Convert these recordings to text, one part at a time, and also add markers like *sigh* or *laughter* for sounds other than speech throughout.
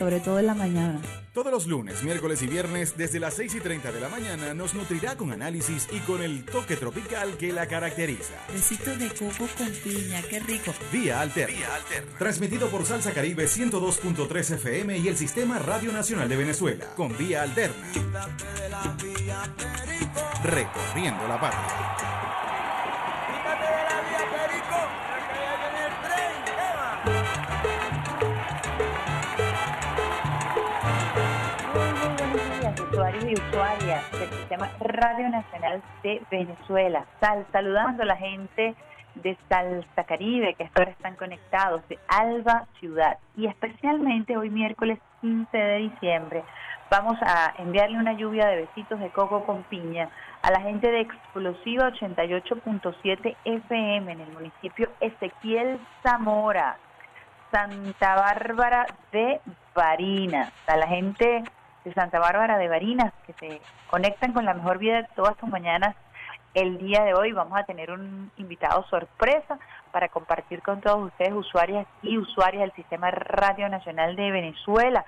Sobre todo en la mañana. Todos los lunes, miércoles y viernes, desde las 6 y 30 de la mañana, nos nutrirá con análisis y con el toque tropical que la caracteriza. Besito de coco con piña, qué rico. Vía Alterna. Transmitido por Salsa Caribe 102.3 FM y el Sistema Radio Nacional de Venezuela. Con Vía Alterna. Recorriendo la patria. Usuarios y usuarias del Sistema Radio Nacional de Venezuela. Sal, saludando a la gente de Salsa Caribe, que ahora están conectados, de Alba Ciudad. Y especialmente hoy miércoles 15 de diciembre vamos a enviarle una lluvia de besitos de coco con piña a la gente de Explosiva 88.7 FM en el municipio Ezequiel Zamora. Santa Bárbara de Barinas, a la gente de Santa Bárbara de Barinas que se conectan con la mejor vida de todas sus mañanas. El día de hoy vamos a tener un invitado sorpresa para compartir con todos ustedes, usuarias y usuarias del Sistema Radio Nacional de Venezuela.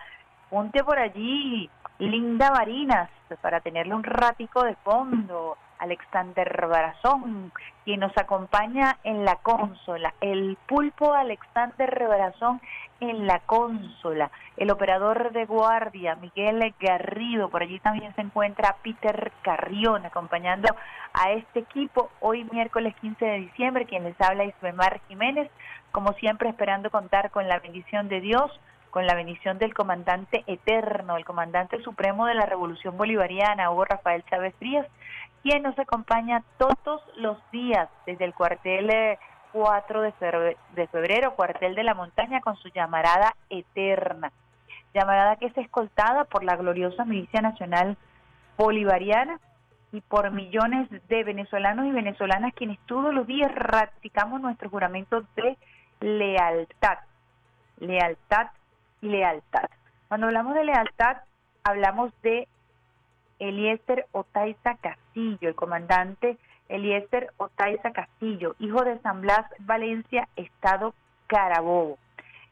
Ponte por allí, Linda Barinas, para tenerle un ratico de fondo. Alexander Barazón, quien nos acompaña en la consola, el pulpo Alexander Barazón en la consola, el operador de guardia Miguel Garrido, por allí también se encuentra Peter Carrión acompañando a este equipo hoy miércoles 15 de diciembre, quien les habla Isbemar Jiménez, como siempre esperando contar con la bendición de Dios, con la bendición del comandante eterno, el comandante supremo de la Revolución Bolivariana, Hugo Rafael Chávez Frías, quien nos acompaña todos los días desde el cuartel eh, 4 de febrero, de febrero, cuartel de la montaña, con su llamarada eterna. Llamarada que es escoltada por la gloriosa Milicia Nacional Bolivariana y por millones de venezolanos y venezolanas quienes todos los días ratificamos nuestro juramento de lealtad. Lealtad y lealtad. Cuando hablamos de lealtad, hablamos de Eliezer Otaiza Castillo, el comandante Eliezer Otaiza Castillo, hijo de San Blas Valencia, Estado Carabobo.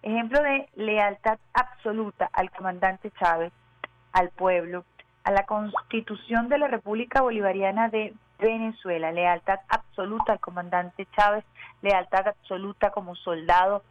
Ejemplo de lealtad absoluta al comandante Chávez, al pueblo, a la constitución de la República Bolivariana de Venezuela, lealtad absoluta al comandante Chávez, lealtad absoluta como soldado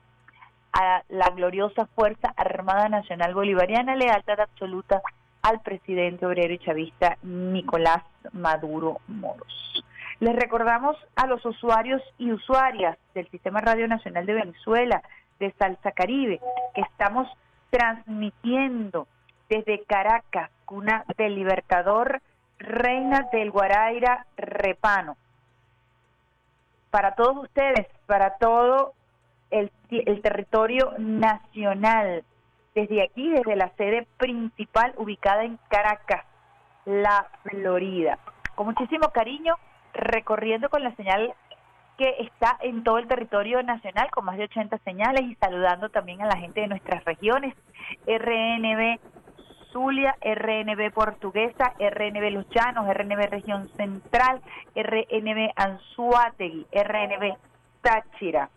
a la gloriosa Fuerza Armada Nacional Bolivariana, lealtad absoluta al presidente obrero y chavista Nicolás Maduro Moros. Les recordamos a los usuarios y usuarias del Sistema Radio Nacional de Venezuela, de Salsa Caribe, que estamos transmitiendo desde Caracas, cuna del Libertador, Reina del Guaraira, Repano. Para todos ustedes, para todo el, el territorio nacional, desde aquí, desde la sede principal ubicada en Caracas, la Florida. Con muchísimo cariño, recorriendo con la señal que está en todo el territorio nacional, con más de 80 señales, y saludando también a la gente de nuestras regiones, RNB Zulia, RNB Portuguesa, RNB Los Llanos, RNB Región Central, RNB Anzuategui, RNB Táchira.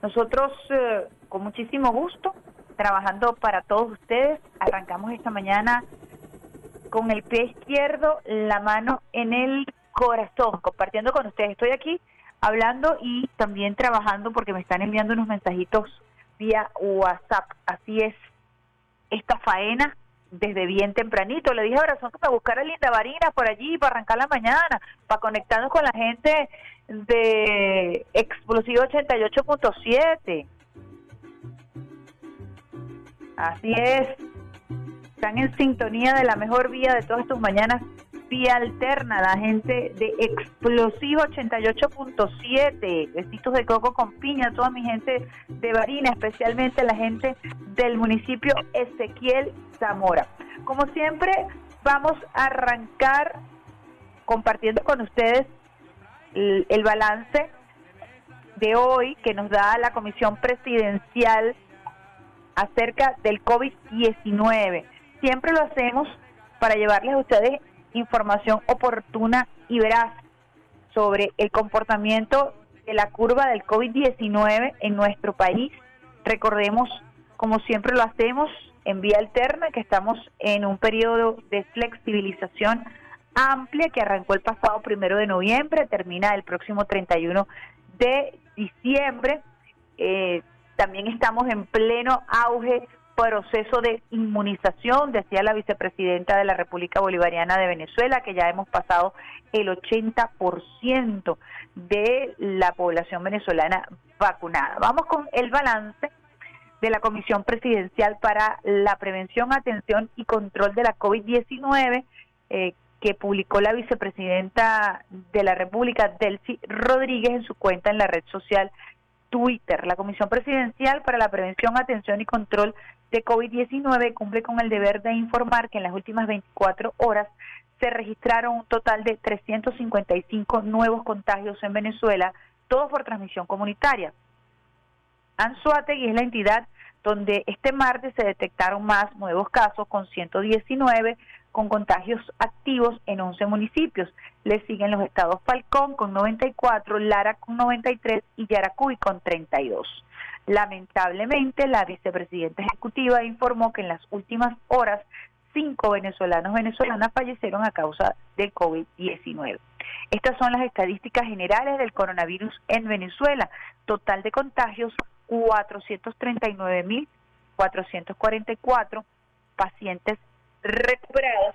Nosotros, eh, con muchísimo gusto, trabajando para todos ustedes, arrancamos esta mañana con el pie izquierdo, la mano en el corazón, compartiendo con ustedes. Estoy aquí hablando y también trabajando porque me están enviando unos mensajitos vía WhatsApp. Así es, esta faena desde bien tempranito. Le dije a Corazón que me buscara Linda Varina por allí para arrancar la mañana, para conectarnos con la gente de Explosivo 88.7. Así es. Están en sintonía de la mejor vía de todas tus mañanas Vía Alterna, la gente de Explosivo 88.7, besitos de coco con piña, toda mi gente de Barina, especialmente la gente del municipio Ezequiel Zamora. Como siempre, vamos a arrancar compartiendo con ustedes el, el balance de hoy que nos da la Comisión Presidencial acerca del COVID-19. Siempre lo hacemos para llevarles a ustedes información oportuna y veraz sobre el comportamiento de la curva del COVID-19 en nuestro país. Recordemos, como siempre lo hacemos, en vía alterna, que estamos en un periodo de flexibilización amplia que arrancó el pasado primero de noviembre, termina el próximo 31 de diciembre. Eh, también estamos en pleno auge proceso de inmunización, decía la vicepresidenta de la República Bolivariana de Venezuela, que ya hemos pasado el 80% de la población venezolana vacunada. Vamos con el balance de la Comisión Presidencial para la Prevención, Atención y Control de la COVID-19, eh, que publicó la vicepresidenta de la República, Delcy Rodríguez, en su cuenta en la red social Twitter. La Comisión Presidencial para la Prevención, Atención y Control de COVID-19 cumple con el deber de informar que en las últimas 24 horas se registraron un total de 355 nuevos contagios en Venezuela, todos por transmisión comunitaria. Anzuategui es la entidad donde este martes se detectaron más nuevos casos con 119 con contagios activos en 11 municipios. Le siguen los estados Falcón con 94, Lara con 93 y Yaracuy con 32. Lamentablemente, la vicepresidenta ejecutiva informó que en las últimas horas cinco venezolanos venezolanas fallecieron a causa del COVID-19. Estas son las estadísticas generales del coronavirus en Venezuela. Total de contagios 439.444 pacientes recuperados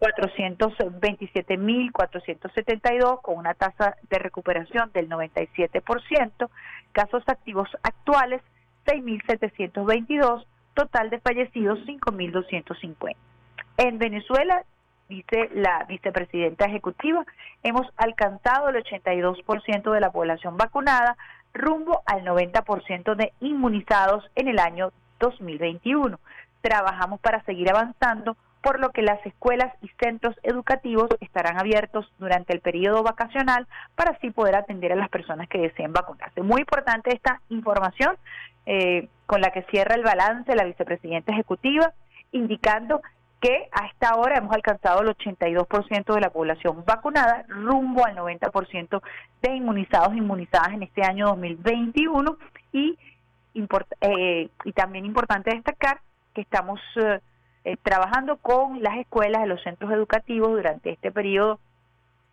427.472 con una tasa de recuperación del 97%, casos activos actuales 6.722, total de fallecidos 5.250. En Venezuela, dice la vicepresidenta ejecutiva, hemos alcanzado el 82% de la población vacunada rumbo al 90% de inmunizados en el año 2021. Trabajamos para seguir avanzando por lo que las escuelas y centros educativos estarán abiertos durante el periodo vacacional para así poder atender a las personas que deseen vacunarse. Muy importante esta información eh, con la que cierra el balance la vicepresidenta ejecutiva, indicando que a esta hora hemos alcanzado el 82% de la población vacunada, rumbo al 90% de inmunizados e inmunizadas en este año 2021 y, eh, y también importante destacar que estamos... Eh, eh, trabajando con las escuelas de los centros educativos durante este periodo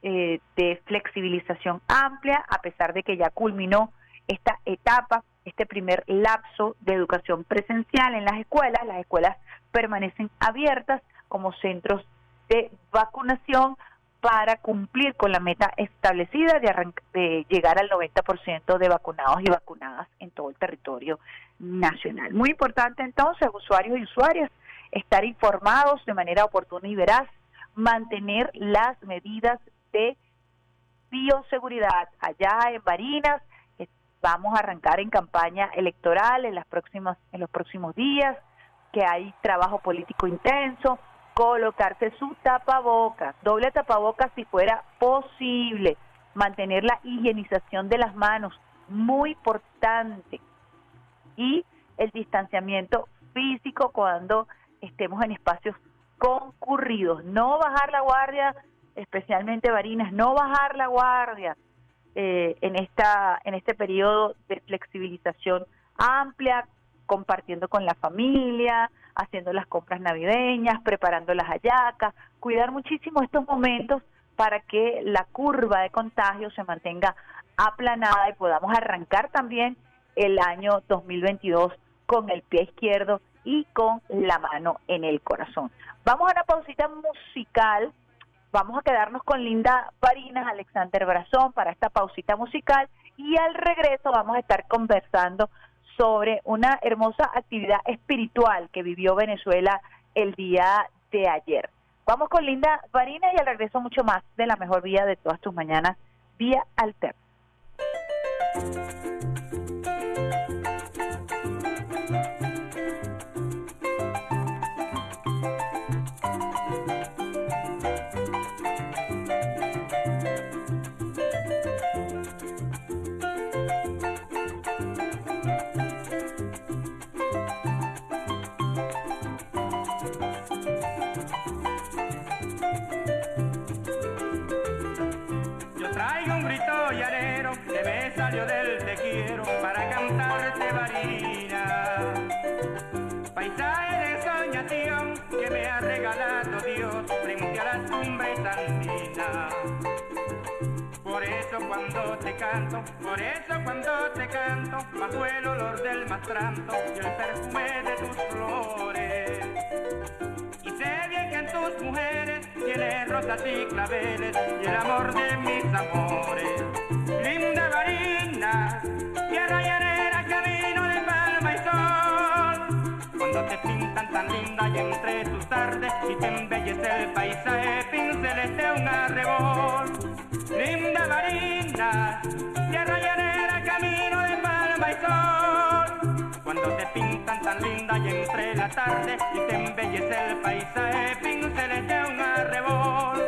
eh, de flexibilización amplia, a pesar de que ya culminó esta etapa, este primer lapso de educación presencial en las escuelas. Las escuelas permanecen abiertas como centros de vacunación para cumplir con la meta establecida de, de llegar al 90% de vacunados y vacunadas en todo el territorio nacional. Muy importante entonces, usuarios y usuarias, estar informados de manera oportuna y veraz, mantener las medidas de bioseguridad. Allá en Barinas vamos a arrancar en campaña electoral en las próximas en los próximos días, que hay trabajo político intenso, colocarse su tapabocas, doble tapabocas si fuera posible, mantener la higienización de las manos, muy importante, y el distanciamiento físico cuando estemos en espacios concurridos. No bajar la guardia, especialmente Barinas, no bajar la guardia eh, en, esta, en este periodo de flexibilización amplia, compartiendo con la familia, haciendo las compras navideñas, preparando las hallacas, cuidar muchísimo estos momentos para que la curva de contagio se mantenga aplanada y podamos arrancar también el año 2022 con el pie izquierdo y con la mano en el corazón. Vamos a una pausita musical. Vamos a quedarnos con Linda Parinas, Alexander Brazón para esta pausita musical y al regreso vamos a estar conversando sobre una hermosa actividad espiritual que vivió Venezuela el día de ayer. Vamos con Linda Varina y al regreso mucho más de la mejor vida de todas tus mañanas, vía Alter. cuando te canto, por eso cuando te canto, bajo el olor del mastranto y el perfume de tus flores. Y sé bien que en tus mujeres tienes rosas y claveles y el amor de mis amores. Linda varina, Pintan tan linda y entre tus tardes y te embellece el paisaje, pinceles de un arrebol linda marina, tierra llanera, camino de palma y sol. Cuando te pintan tan linda y entre la tarde y te embellece el paisaje, pinceles de un arrebol.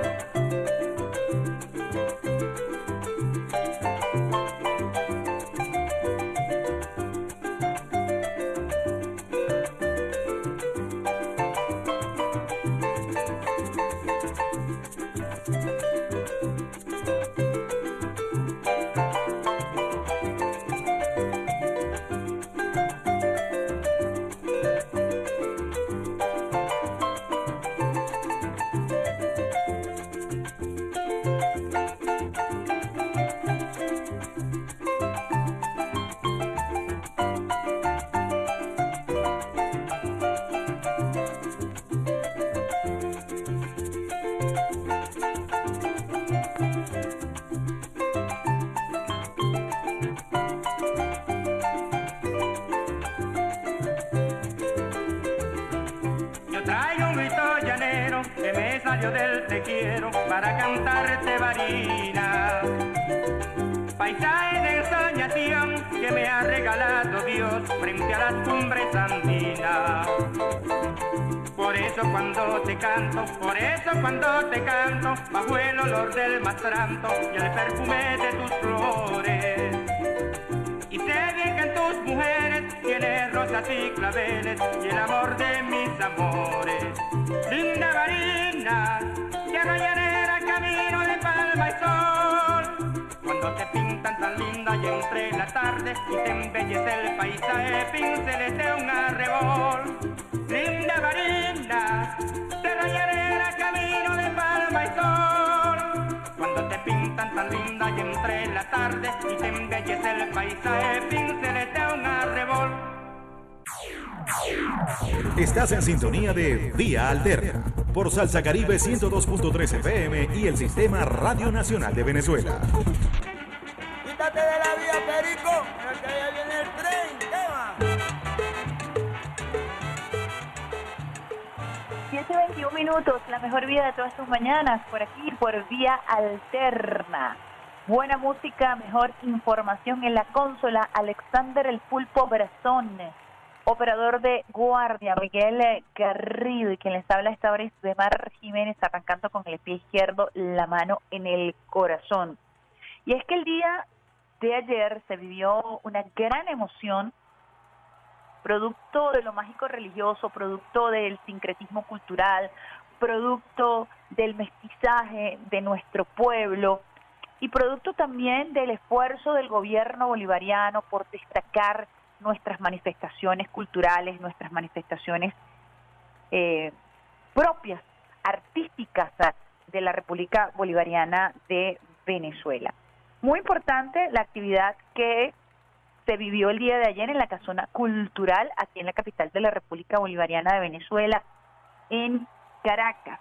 Cuando te canto, bajo el olor del mastranto y el perfume de tus flores. Y sé bien tus mujeres tienes rosas y claveles y el amor de mis amores. Linda marina, tierra llanera, camino de palma y sol. Cuando te pintan tan linda y entre la tarde y te embellece el paisaje, pinceles de un arrebol. Linda marina, tierra llanera, camino de palma y sol. Cuando te pintan tan linda y entre la tarde y te embellece el paisaje, pinceles de un arrebol. Estás en sintonía de Vía Alterna por Salsa Caribe 102.3 FM y el Sistema Radio Nacional de Venezuela. Quítate de la vía, Perico, 7.21 minutos, la mejor vida de todas tus mañanas, por aquí, por Vía Alterna. Buena música, mejor información en la consola. Alexander el Pulpo Brazón Operador de guardia, Miguel Garrido, y quien les habla esta hora es de Mar Jiménez, arrancando con el pie izquierdo, la mano en el corazón. Y es que el día de ayer se vivió una gran emoción, producto de lo mágico religioso, producto del sincretismo cultural, producto del mestizaje de nuestro pueblo y producto también del esfuerzo del gobierno bolivariano por destacar nuestras manifestaciones culturales, nuestras manifestaciones eh, propias, artísticas de la República Bolivariana de Venezuela. Muy importante la actividad que se vivió el día de ayer en la casona cultural aquí en la capital de la República Bolivariana de Venezuela, en Caracas.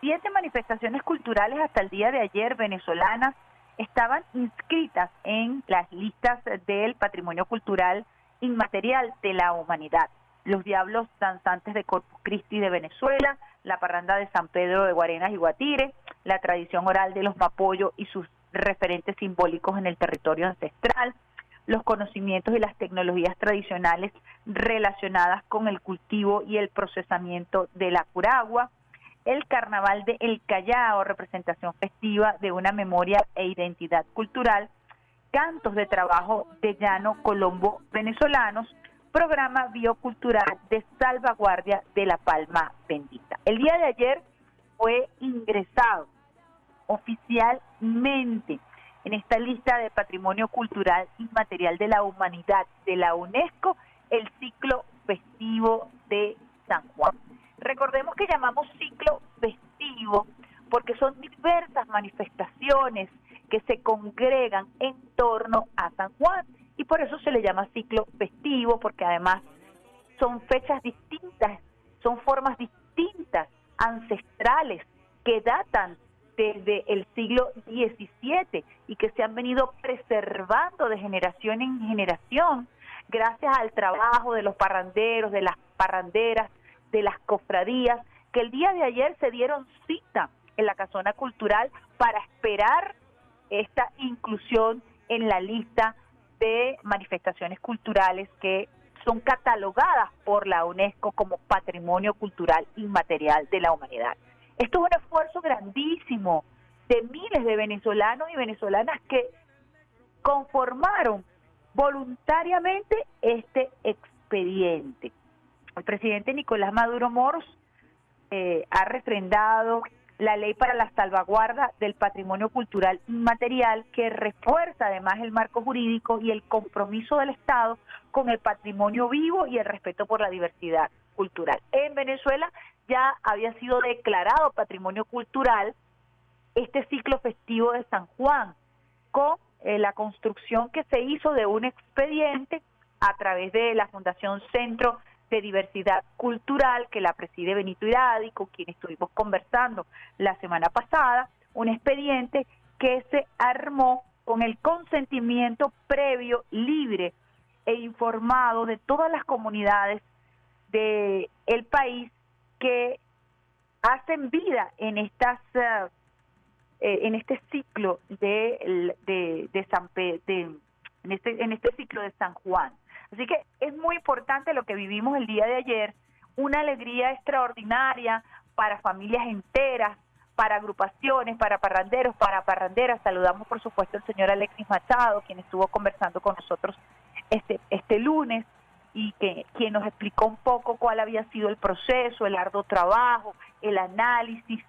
Siete manifestaciones culturales hasta el día de ayer venezolanas estaban inscritas en las listas del patrimonio cultural inmaterial de la humanidad. los Diablos Danzantes de Corpus Christi de Venezuela, la parranda de San Pedro de Guarenas y Guatire, la tradición oral de los Mapoyo y sus referentes simbólicos en el territorio ancestral, los conocimientos y las tecnologías tradicionales relacionadas con el cultivo y el procesamiento de la curagua, el carnaval de El Callao, representación festiva de una memoria e identidad cultural, cantos de trabajo de llano colombo venezolanos, programa biocultural de salvaguardia de la palma bendita. El día de ayer fue ingresado oficialmente en esta lista de patrimonio cultural inmaterial de la humanidad de la UNESCO el ciclo festivo de San Juan. Recordemos que llamamos ciclo festivo porque son diversas manifestaciones que se congregan en torno a San Juan y por eso se le llama ciclo festivo porque además son fechas distintas, son formas distintas, ancestrales, que datan desde el siglo XVII y que se han venido preservando de generación en generación gracias al trabajo de los parranderos, de las parranderas, de las cofradías, que el día de ayer se dieron cita en la casona cultural para esperar esta inclusión en la lista de manifestaciones culturales que son catalogadas por la UNESCO como patrimonio cultural inmaterial de la humanidad. Esto es un esfuerzo grandísimo de miles de venezolanos y venezolanas que conformaron voluntariamente este expediente. El presidente Nicolás Maduro Moros eh, ha refrendado la ley para la salvaguarda del patrimonio cultural inmaterial que refuerza además el marco jurídico y el compromiso del Estado con el patrimonio vivo y el respeto por la diversidad cultural. En Venezuela ya había sido declarado patrimonio cultural este ciclo festivo de San Juan con eh, la construcción que se hizo de un expediente a través de la Fundación Centro de Diversidad Cultural que la preside Benito Iradi, con quien estuvimos conversando la semana pasada, un expediente que se armó con el consentimiento previo, libre e informado de todas las comunidades del el país que hacen vida en estas eh, en este ciclo de, de, de San de, en este en este ciclo de San Juan Así que es muy importante lo que vivimos el día de ayer, una alegría extraordinaria para familias enteras, para agrupaciones, para parranderos, para parranderas. Saludamos por supuesto al señor Alexis Machado, quien estuvo conversando con nosotros este, este lunes y que quien nos explicó un poco cuál había sido el proceso, el arduo trabajo, el análisis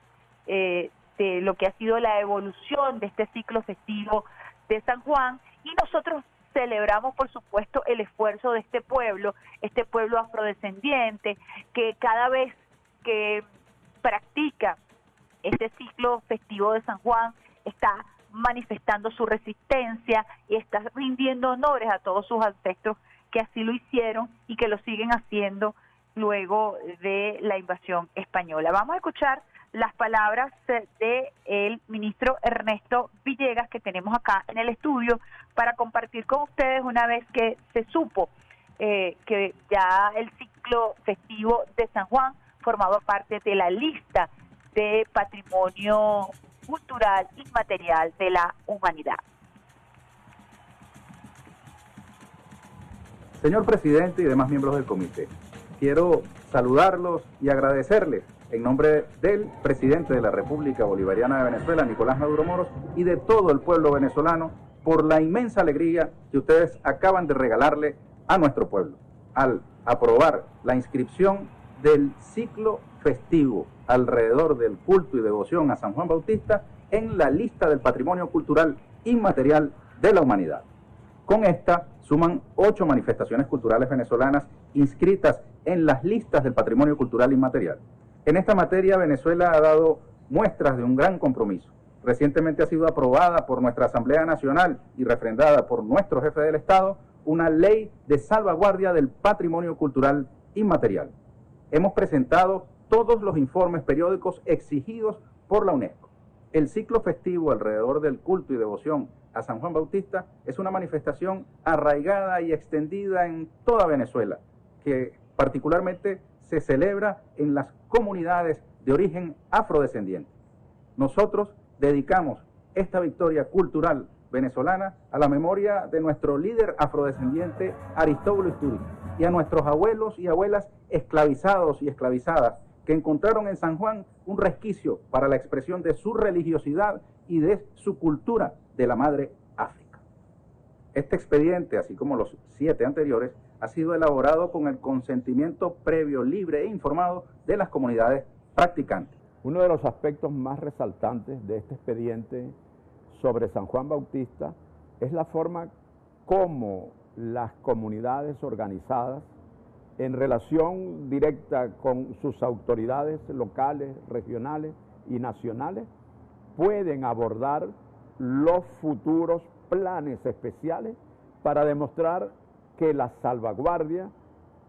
eh, de lo que ha sido la evolución de este ciclo festivo de San Juan. Y nosotros celebramos, por supuesto, el esfuerzo de este pueblo, este pueblo afrodescendiente, que cada vez que practica este ciclo festivo de San Juan está manifestando su resistencia y está rindiendo honores a todos sus ancestros que así lo hicieron y que lo siguen haciendo luego de la invasión española. Vamos a escuchar las palabras de ministro Ernesto Villegas que tenemos acá en el estudio para compartir con ustedes una vez que se supo eh, que ya el ciclo festivo de San Juan formaba parte de la lista de patrimonio cultural inmaterial de la humanidad. Señor presidente y demás miembros del comité, quiero saludarlos y agradecerles en nombre del presidente de la República Bolivariana de Venezuela, Nicolás Maduro Moros, y de todo el pueblo venezolano por la inmensa alegría que ustedes acaban de regalarle a nuestro pueblo al aprobar la inscripción del ciclo festivo alrededor del culto y devoción a San Juan Bautista en la lista del patrimonio cultural inmaterial de la humanidad. Con esta suman ocho manifestaciones culturales venezolanas inscritas en las listas del patrimonio cultural inmaterial. En esta materia, Venezuela ha dado muestras de un gran compromiso. Recientemente ha sido aprobada por nuestra Asamblea Nacional y refrendada por nuestro jefe del Estado una ley de salvaguardia del patrimonio cultural inmaterial. Hemos presentado todos los informes periódicos exigidos por la UNESCO. El ciclo festivo alrededor del culto y devoción a San Juan Bautista es una manifestación arraigada y extendida en toda Venezuela, que particularmente se celebra en las comunidades de origen afrodescendiente. Nosotros dedicamos esta victoria cultural venezolana a la memoria de nuestro líder afrodescendiente Aristóbulo Istúriz y a nuestros abuelos y abuelas esclavizados y esclavizadas que encontraron en San Juan un resquicio para la expresión de su religiosidad y de su cultura de la madre África. Este expediente, así como los siete anteriores, ha sido elaborado con el consentimiento previo, libre e informado de las comunidades practicantes. Uno de los aspectos más resaltantes de este expediente sobre San Juan Bautista es la forma como las comunidades organizadas en relación directa con sus autoridades locales, regionales y nacionales pueden abordar los futuros planes especiales para demostrar que la salvaguardia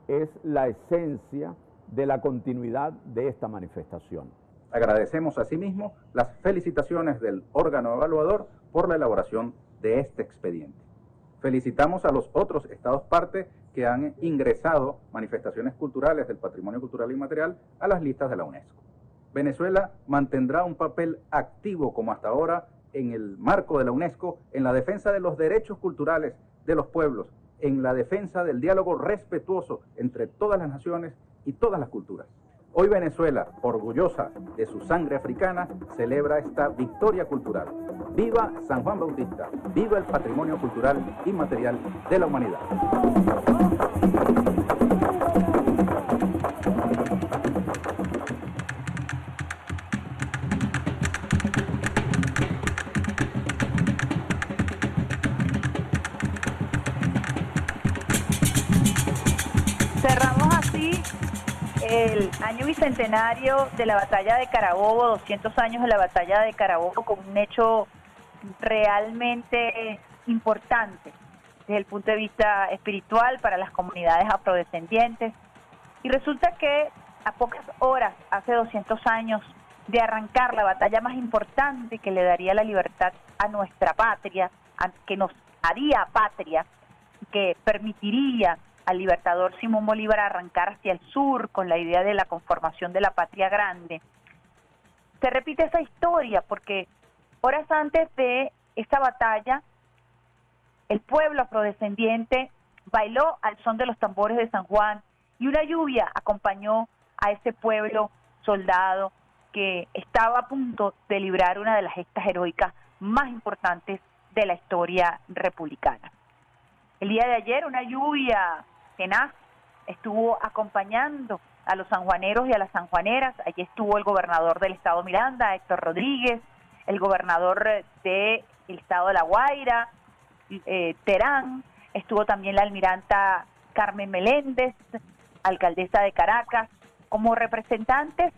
es la esencia de la continuidad de esta manifestación. Agradecemos asimismo las felicitaciones del órgano evaluador por la elaboración de este expediente. Felicitamos a los otros estados parte que han ingresado manifestaciones culturales del patrimonio cultural inmaterial a las listas de la UNESCO. Venezuela mantendrá un papel activo como hasta ahora en el marco de la UNESCO en la defensa de los derechos culturales de los pueblos, en la defensa del diálogo respetuoso entre todas las naciones y todas las culturas. Hoy Venezuela, orgullosa de su sangre africana, celebra esta victoria cultural. Viva San Juan Bautista, viva el patrimonio cultural inmaterial de la humanidad. Año bicentenario de la batalla de Carabobo, 200 años de la batalla de Carabobo, con un hecho realmente importante desde el punto de vista espiritual para las comunidades afrodescendientes. Y resulta que a pocas horas, hace 200 años, de arrancar la batalla más importante que le daría la libertad a nuestra patria, que nos haría patria, que permitiría al libertador Simón Bolívar arrancar hacia el sur con la idea de la conformación de la patria grande. Se repite esa historia porque horas antes de esta batalla, el pueblo afrodescendiente bailó al son de los tambores de San Juan y una lluvia acompañó a ese pueblo soldado que estaba a punto de librar una de las gestas heroicas más importantes de la historia republicana. El día de ayer una lluvia Estuvo acompañando a los sanjuaneros y a las sanjuaneras. Allí estuvo el gobernador del estado Miranda, Héctor Rodríguez, el gobernador del estado de La Guaira, eh, Terán, estuvo también la almiranta Carmen Meléndez, alcaldesa de Caracas, como representantes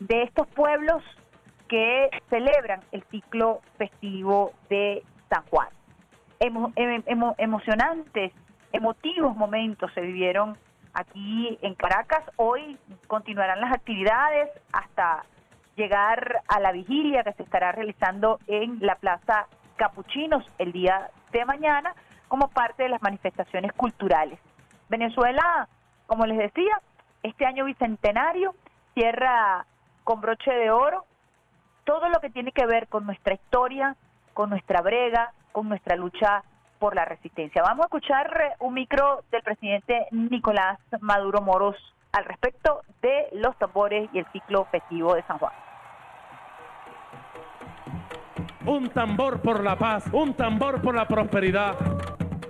de estos pueblos que celebran el ciclo festivo de San Juan. emocionantes emotivos momentos se vivieron aquí en Caracas. Hoy continuarán las actividades hasta llegar a la vigilia que se estará realizando en la Plaza Capuchinos el día de mañana como parte de las manifestaciones culturales. Venezuela, como les decía, este año bicentenario cierra con broche de oro todo lo que tiene que ver con nuestra historia, con nuestra brega, con nuestra lucha por la resistencia. Vamos a escuchar eh, un micro del presidente Nicolás Maduro Moros al respecto de los tambores y el ciclo festivo de San Juan. Un tambor por la paz, un tambor por la prosperidad.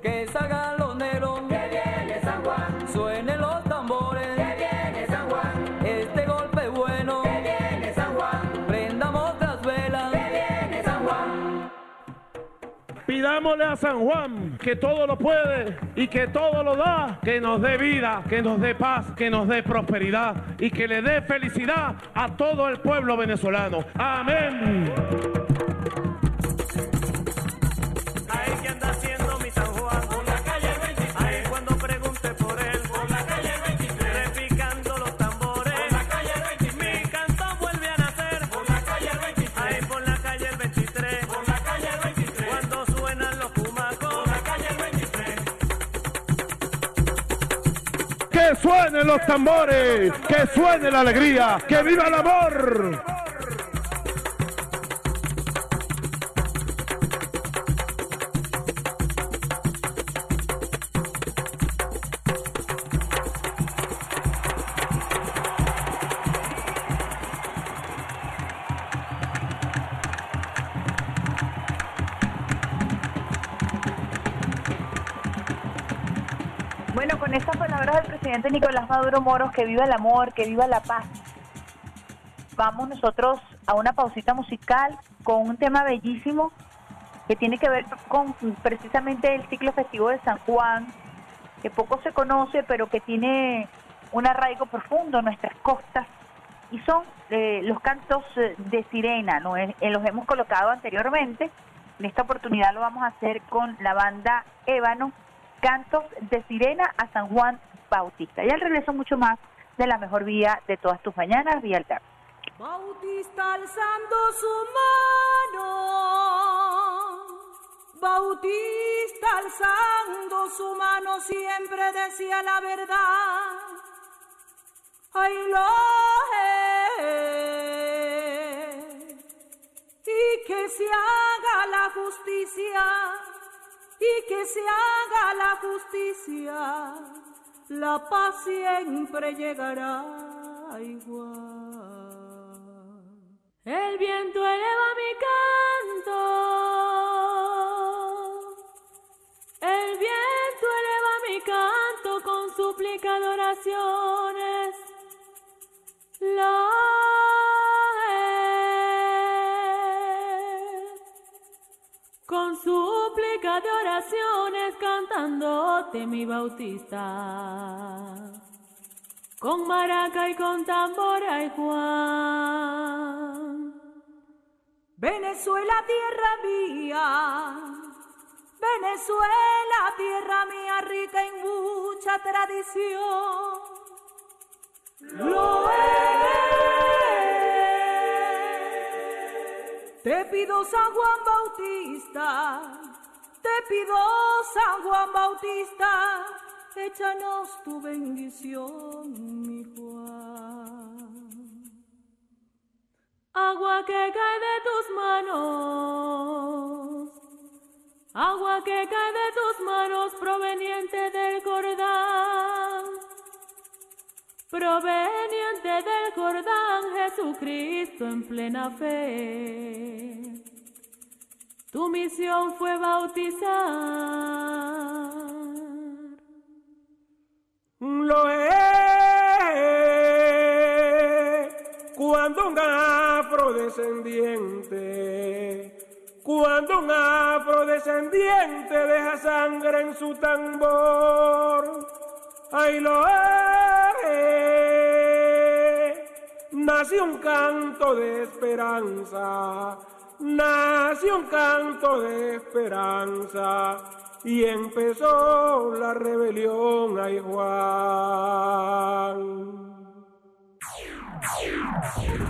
Que salgan los negros, que viene San Juan, suenen los tambores, Pidámosle a San Juan que todo lo puede y que todo lo da, que nos dé vida, que nos dé paz, que nos dé prosperidad y que le dé felicidad a todo el pueblo venezolano. Amén. Los tambores, que suene la alegría, que viva el amor. Maduro Moros, que viva el amor, que viva la paz. Vamos nosotros a una pausita musical con un tema bellísimo que tiene que ver con precisamente el ciclo festivo de San Juan, que poco se conoce, pero que tiene un arraigo profundo en nuestras costas, y son eh, los cantos eh, de sirena, ¿no? Eh, los hemos colocado anteriormente, en esta oportunidad lo vamos a hacer con la banda Ébano, cantos de sirena a San Juan Bautista. Y al regreso mucho más de la mejor vía de todas tus mañanas, Vía. Bautista alzando su mano, Bautista alzando su mano siempre decía la verdad. Ay, lo es. Y que se haga la justicia, y que se haga la justicia, la paz siempre llegará igual. El viento eleva mi canto, el viento eleva mi canto con súplica de oraciones. La oraciones cantándote mi bautista con maraca y con tambora y Juan. Venezuela, tierra mía, Venezuela, tierra mía, rica en mucha tradición. Lo es. Te pido San Juan Bautista, te pido San Juan Bautista échanos tu bendición, mi Juan. Agua que cae de tus manos, agua que cae de tus manos proveniente del Jordán, proveniente del Jordán, Jesucristo en plena fe. Tu misión fue bautizar. Lo es cuando un afrodescendiente, cuando un afrodescendiente deja sangre en su tambor. Ay, lo es. Nace un canto de esperanza, nace un canto de esperanza y empezó la rebelión, ay Juan.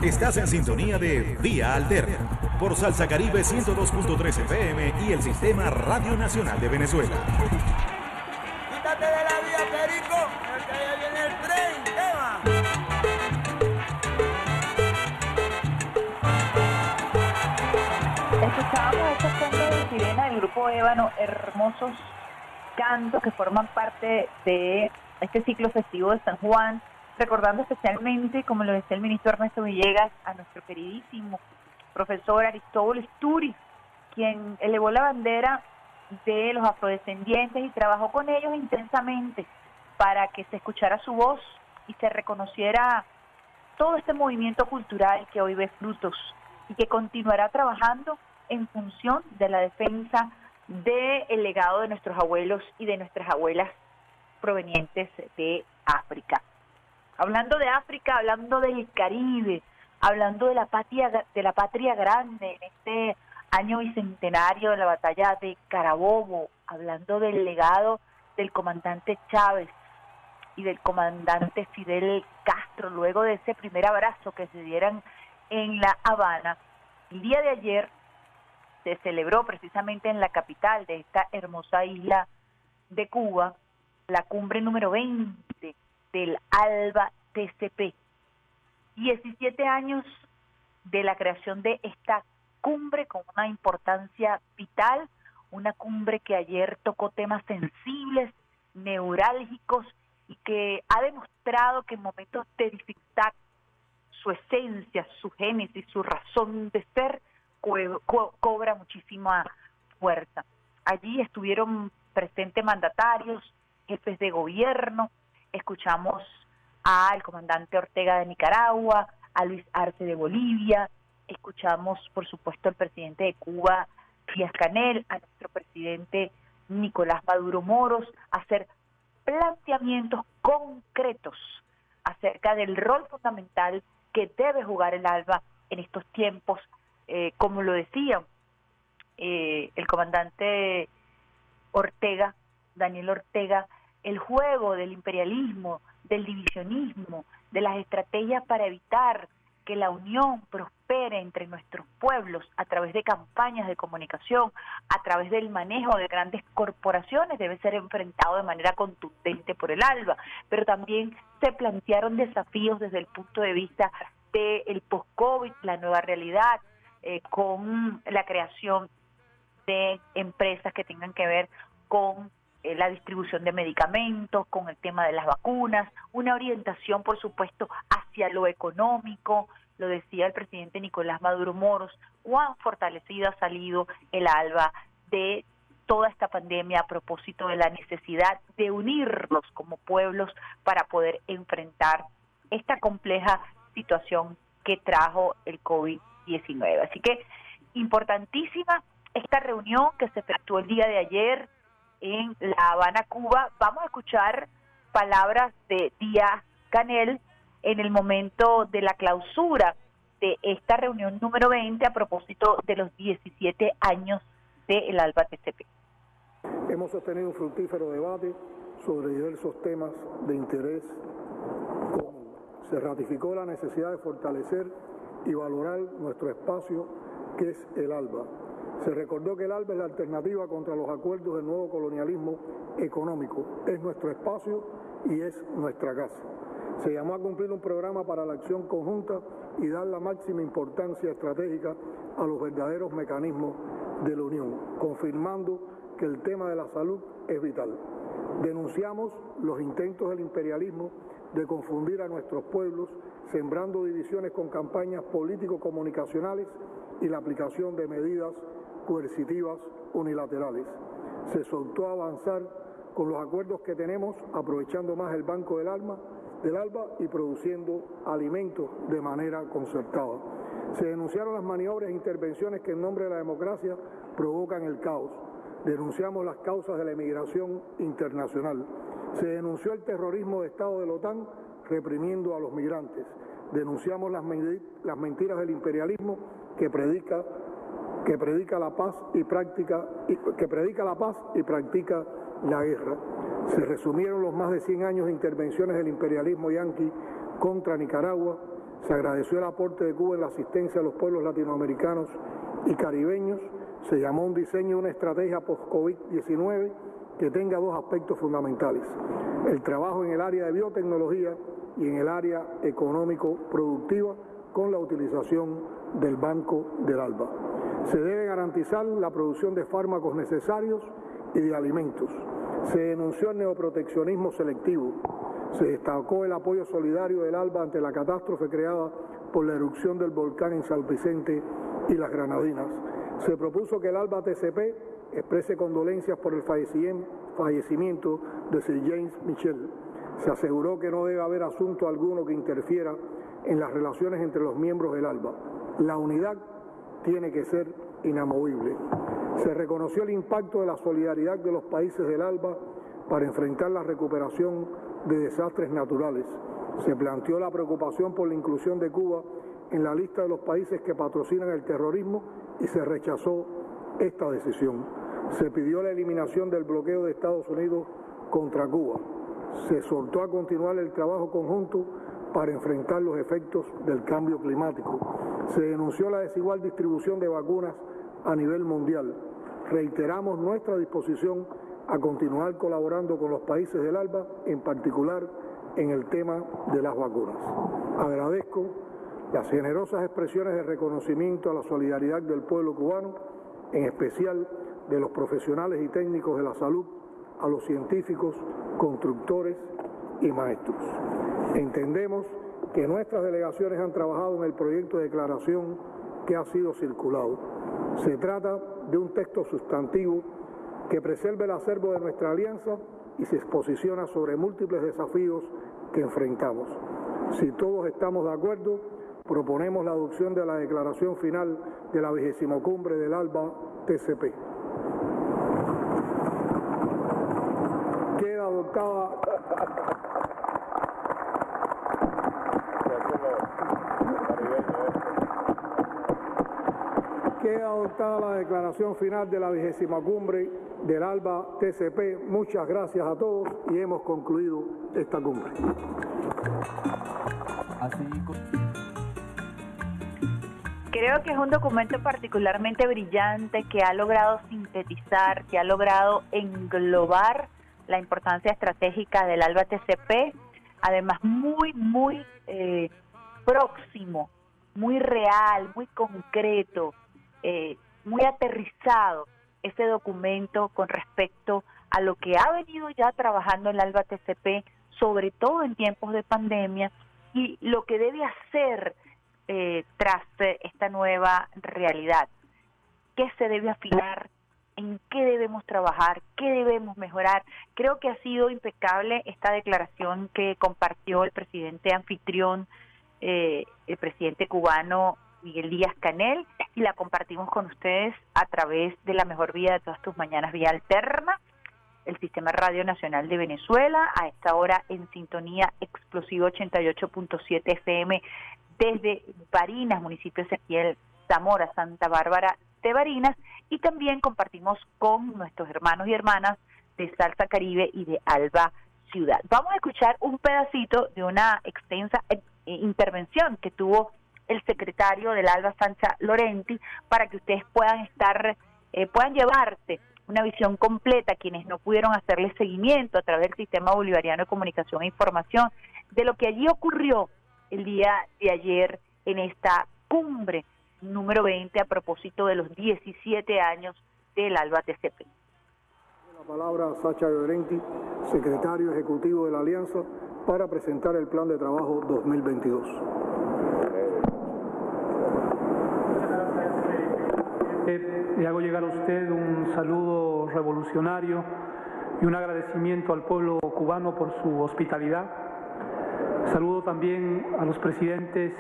Estás en sintonía de Vía Alterna por Salsa Caribe 102.3 FM y el Sistema Radio Nacional de Venezuela. Hermosos cantos que forman parte de este ciclo festivo de San Juan, recordando especialmente, como lo decía el ministro Ernesto Villegas, a nuestro queridísimo profesor Aristóbulo Turi, quien elevó la bandera de los afrodescendientes y trabajó con ellos intensamente para que se escuchara su voz y se reconociera todo este movimiento cultural que hoy ve frutos y que continuará trabajando en función de la defensa del legado de nuestros abuelos y de nuestras abuelas provenientes de África. Hablando de África, hablando del Caribe, hablando de la patria, de la patria grande en este año bicentenario de la batalla de Carabobo, hablando del legado del comandante Chávez y del comandante Fidel Castro, luego de ese primer abrazo que se dieran en La Habana. El día de ayer se celebró precisamente en la capital de esta hermosa isla de Cuba la cumbre número 20 del ALBA TCP. 17 años de la creación de esta cumbre con una importancia vital, una cumbre que ayer tocó temas sensibles, neurálgicos y que ha demostrado que en momentos de dificultad su esencia, su génesis, su razón de ser co- co- cobra muchísima fuerza. Allí estuvieron presentes mandatarios, jefes de gobierno, escuchamos al comandante Ortega de Nicaragua, a Luis Arce de Bolivia, escuchamos por supuesto al presidente de Cuba, Díaz Canel, a nuestro presidente Nicolás Maduro Moros, hacer planteamientos concretos acerca del rol fundamental que debe jugar el ALBA en estos tiempos, eh, como lo decía eh, el comandante Ortega, Daniel Ortega, el juego del imperialismo, del divisionismo, de las estrategias para evitar que la unión prospere entre nuestros pueblos a través de campañas de comunicación, a través del manejo de grandes corporaciones, debe ser enfrentado de manera contundente por el ALBA. Pero también se plantearon desafíos desde el punto de vista del post-COVID, la nueva realidad, eh, con la creación de empresas que tengan que ver con eh, la distribución de medicamentos, con el tema de las vacunas, una orientación, por supuesto, hacia lo económico, lo decía el presidente Nicolás Maduro Moros, cuán fortalecido ha salido el ALBA de toda esta pandemia a propósito de la necesidad de unirnos como pueblos para poder enfrentar esta compleja situación que trajo el COVID-19. Así que importantísima esta reunión que se efectuó el día de ayer en La Habana, Cuba. Vamos a escuchar palabras de Díaz Canel en el momento de la clausura de esta reunión número 20 a propósito de los 17 años del ALBA TCP. Hemos sostenido un fructífero debate sobre diversos temas de interés común. Se ratificó la necesidad de fortalecer y valorar nuestro espacio que es el ALBA. Se recordó que el ALBA es la alternativa contra los acuerdos del nuevo colonialismo económico. Es nuestro espacio y es nuestra casa. Se llamó a cumplir un programa para la acción conjunta y dar la máxima importancia estratégica a los verdaderos mecanismos de la Unión, confirmando que el tema de la salud es vital. Denunciamos los intentos del imperialismo de confundir a nuestros pueblos, sembrando divisiones con campañas político-comunicacionales y la aplicación de medidas coercitivas unilaterales. Se soltó a avanzar con los acuerdos que tenemos, aprovechando más el Banco del Alma, del ALBA y produciendo alimentos de manera concertada. Se denunciaron las maniobras e intervenciones que en nombre de la democracia provocan el caos. Denunciamos las causas de la emigración internacional. Se denunció el terrorismo de Estado de la OTAN reprimiendo a los migrantes. Denunciamos las, mentiras del imperialismo que predica que predica la paz y práctica que predica la paz y practica la guerra. Se resumieron los más de 100 años de intervenciones del imperialismo yanqui contra Nicaragua. Se agradeció el aporte de Cuba en la asistencia a los pueblos latinoamericanos y caribeños. Se llamó un diseño una estrategia post-COVID-19 que tenga dos aspectos fundamentales. El trabajo en el área de biotecnología y en el área económico-productiva con la utilización del Banco del ALBA. Se debe garantizar la producción de fármacos necesarios y de alimentos. Se denunció el neoproteccionismo selectivo. Se destacó el apoyo solidario del ALBA ante la catástrofe creada por la erupción del volcán en San Vicente y las Granadinas. Se propuso que el ALBA TCP exprese condolencias por el fallecimiento de Sir James Michel. Se aseguró que no debe haber asunto alguno que interfiera en las relaciones entre los miembros del ALBA. La unidad tiene que ser inamovible. Se reconoció el impacto de la solidaridad de los países del ALBA para enfrentar la recuperación de desastres naturales. Se planteó la preocupación por la inclusión de Cuba en la lista de los países que patrocinan el terrorismo y se rechazó esta decisión. Se pidió la eliminación del bloqueo de Estados Unidos contra Cuba. Se soltó a continuar el trabajo conjunto para enfrentar los efectos del cambio climático. Se denunció la desigual distribución de vacunas a nivel mundial. Reiteramos nuestra disposición a continuar colaborando con los países del ALBA, en particular en el tema de las vacunas. Agradezco las generosas expresiones de reconocimiento a la solidaridad del pueblo cubano, en especial de los profesionales y técnicos de la salud, a los científicos, constructores y maestros. Entendemos que nuestras delegaciones han trabajado en el proyecto de declaración que ha sido circulado. Se trata de un texto sustantivo que preserve el acervo de nuestra alianza y se exposiciona sobre múltiples desafíos que enfrentamos. Si todos estamos de acuerdo, proponemos la adopción de la declaración final de la vigésima cumbre del ALBA TCP. Queda adoptada Queda adoptada la declaración final de la vigésima cumbre del ALBA TCP. Muchas gracias a todos y hemos concluido esta cumbre. Creo que es un documento particularmente brillante que ha logrado sintetizar, que ha logrado englobar la importancia estratégica del ALBA TCP, además muy, muy eh, próximo, muy real, muy concreto, eh, muy aterrizado este documento con respecto a lo que ha venido ya trabajando el ALBA TCP, sobre todo en tiempos de pandemia, y lo que debe hacer eh, tras esta nueva realidad. ¿Qué se debe afinar? ¿En qué debemos trabajar? ¿Qué debemos mejorar? Creo que ha sido impecable esta declaración que compartió el presidente anfitrión, eh, el presidente cubano Miguel Díaz Canel, y la compartimos con ustedes a través de la mejor vía de todas tus mañanas, vía alterna, el Sistema Radio Nacional de Venezuela, a esta hora en sintonía explosivo 88.7 FM desde Barinas, municipio Ezequiel, Zamora, Santa Bárbara de Barinas, y también compartimos con nuestros hermanos y hermanas de Salsa Caribe y de Alba Ciudad. Vamos a escuchar un pedacito de una extensa eh, intervención que tuvo el secretario del Alba Sancha Lorenti para que ustedes puedan estar, eh, puedan llevarse una visión completa, quienes no pudieron hacerle seguimiento a través del Sistema Bolivariano de Comunicación e Información, de lo que allí ocurrió el día de ayer en esta cumbre número 20 a propósito de los 17 años del ALBA TCP. La palabra a Sacha Llorenti, secretario ejecutivo de la Alianza, para presentar el plan de trabajo 2022. Le hago llegar a usted un saludo revolucionario y un agradecimiento al pueblo cubano por su hospitalidad. Saludo también a los presidentes,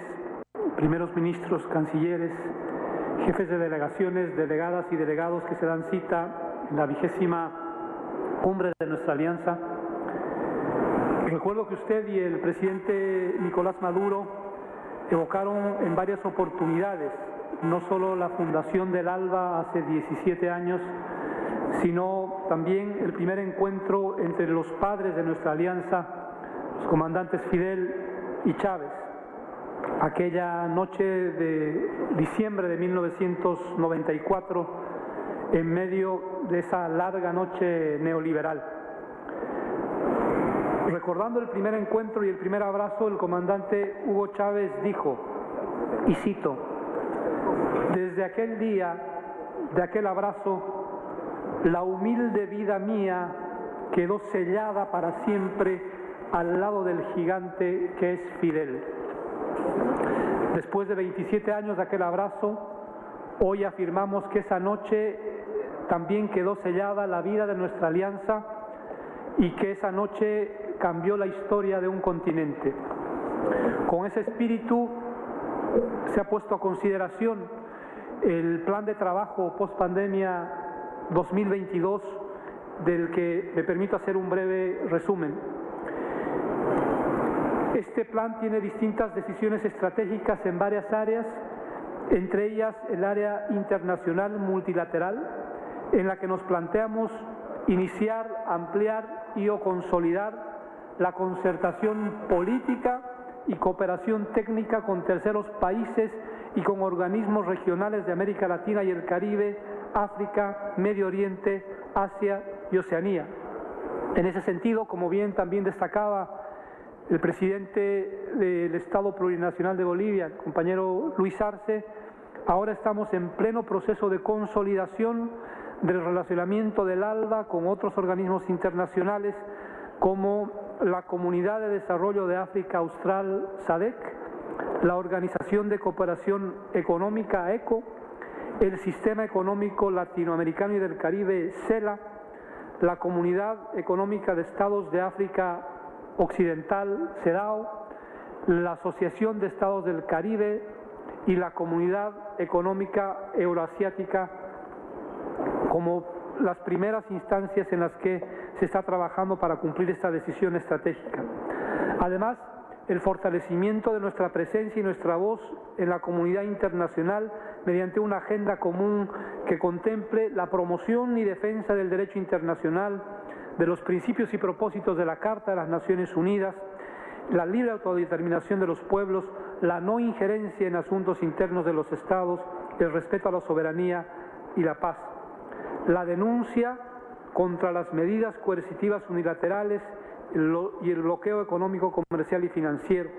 primeros ministros, cancilleres, jefes de delegaciones, delegadas y delegados que se dan cita en la vigésima cumbre de nuestra alianza. Recuerdo que usted y el presidente Nicolás Maduro evocaron en varias oportunidades no solo la fundación del ALBA hace 17 años, sino también el primer encuentro entre los padres de nuestra alianza, los comandantes Fidel y Chávez, aquella noche de diciembre de 1994, en medio de esa larga noche neoliberal. Recordando el primer encuentro y el primer abrazo, el comandante Hugo Chávez dijo, y cito, desde aquel día, de aquel abrazo, la humilde vida mía quedó sellada para siempre al lado del gigante que es Fidel. Después de 27 años de aquel abrazo, hoy afirmamos que esa noche también quedó sellada la vida de nuestra alianza y que esa noche cambió la historia de un continente. Con ese espíritu se ha puesto a consideración el plan de trabajo post pandemia 2022 del que me permito hacer un breve resumen. Este plan tiene distintas decisiones estratégicas en varias áreas, entre ellas el área internacional multilateral, en la que nos planteamos iniciar, ampliar y o consolidar la concertación política y cooperación técnica con terceros países y con organismos regionales de América Latina y el Caribe, África, Medio Oriente, Asia y Oceanía. En ese sentido, como bien también destacaba el presidente del Estado Plurinacional de Bolivia, el compañero Luis Arce, ahora estamos en pleno proceso de consolidación del relacionamiento del ALBA con otros organismos internacionales como la Comunidad de Desarrollo de África Austral, SADEC, la Organización de Cooperación Económica, ECO, el Sistema Económico Latinoamericano y del Caribe, CELA, la Comunidad Económica de Estados de África Occidental, CEDAO, la Asociación de Estados del Caribe y la Comunidad Económica Euroasiática como las primeras instancias en las que se está trabajando para cumplir esta decisión estratégica. Además, el fortalecimiento de nuestra presencia y nuestra voz en la comunidad internacional mediante una agenda común que contemple la promoción y defensa del derecho internacional, de los principios y propósitos de la Carta de las Naciones Unidas, la libre autodeterminación de los pueblos, la no injerencia en asuntos internos de los estados, el respeto a la soberanía y la paz, la denuncia contra las medidas coercitivas unilaterales y el bloqueo económico, comercial y financiero,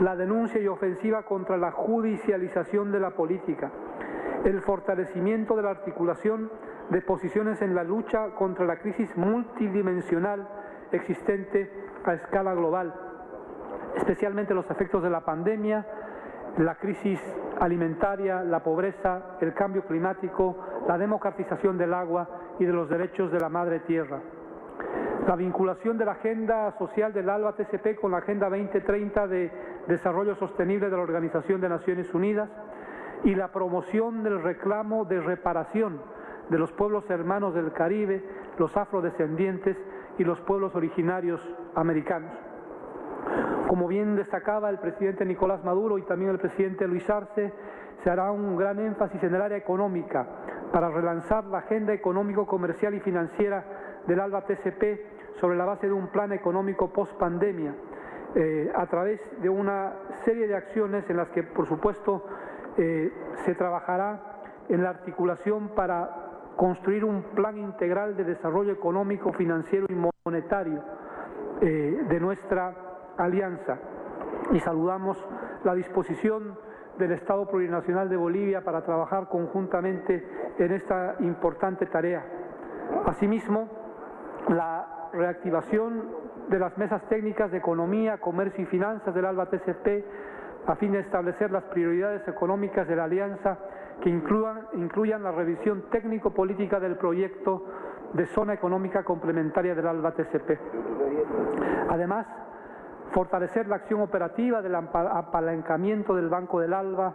la denuncia y ofensiva contra la judicialización de la política, el fortalecimiento de la articulación de posiciones en la lucha contra la crisis multidimensional existente a escala global, especialmente los efectos de la pandemia, la crisis alimentaria, la pobreza, el cambio climático, la democratización del agua y de los derechos de la madre tierra. La vinculación de la agenda social del ALBA TCP con la Agenda 2030 de Desarrollo Sostenible de la Organización de Naciones Unidas y la promoción del reclamo de reparación de los pueblos hermanos del Caribe, los afrodescendientes y los pueblos originarios americanos. Como bien destacaba el presidente Nicolás Maduro y también el presidente Luis Arce, se hará un gran énfasis en el área económica para relanzar la agenda económico, comercial y financiera del ALBA TCP sobre la base de un plan económico post pandemia, eh, a través de una serie de acciones en las que, por supuesto, eh, se trabajará en la articulación para construir un plan integral de desarrollo económico, financiero y monetario eh, de nuestra alianza. Y saludamos la disposición del Estado Plurinacional de Bolivia para trabajar conjuntamente en esta importante tarea. Asimismo, la reactivación de las mesas técnicas de economía, comercio y finanzas del ALBA TCP a fin de establecer las prioridades económicas de la alianza que incluyan, incluyan la revisión técnico-política del proyecto de zona económica complementaria del ALBA TCP. Además, fortalecer la acción operativa del apalancamiento del Banco del ALBA,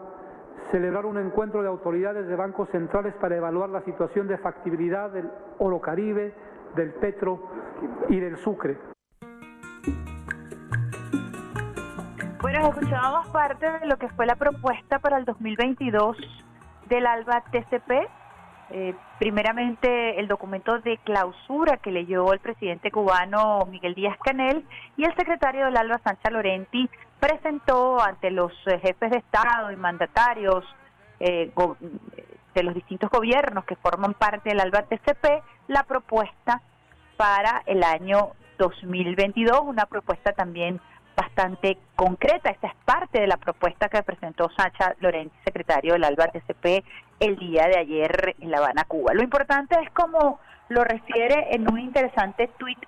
celebrar un encuentro de autoridades de bancos centrales para evaluar la situación de factibilidad del Oro Caribe, del Petro y del Sucre. Bueno, escuchábamos parte de lo que fue la propuesta para el 2022 del ALBA TCP. Eh, primeramente, el documento de clausura que leyó el presidente cubano Miguel Díaz Canel y el secretario del ALBA Sancha Lorenti presentó ante los eh, jefes de Estado y mandatarios eh, de los distintos gobiernos que forman parte del ALBA TCP la propuesta para el año 2022, una propuesta también bastante concreta. Esta es parte de la propuesta que presentó Sacha Lorenzi, secretario del ALBA TCP, el día de ayer en La Habana, Cuba. Lo importante es como lo refiere en un interesante tuit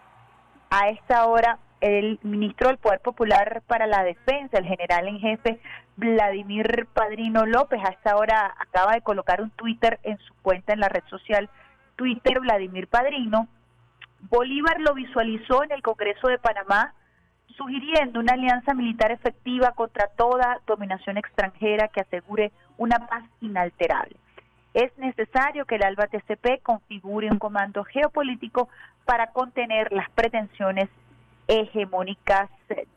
a esta hora el ministro del Poder Popular para la Defensa, el general en jefe Vladimir Padrino López. A esta hora acaba de colocar un Twitter en su cuenta en la red social Twitter Vladimir Padrino. Bolívar lo visualizó en el Congreso de Panamá sugiriendo una alianza militar efectiva contra toda dominación extranjera que asegure una paz inalterable. Es necesario que el ALBA TCP configure un comando geopolítico para contener las pretensiones hegemónicas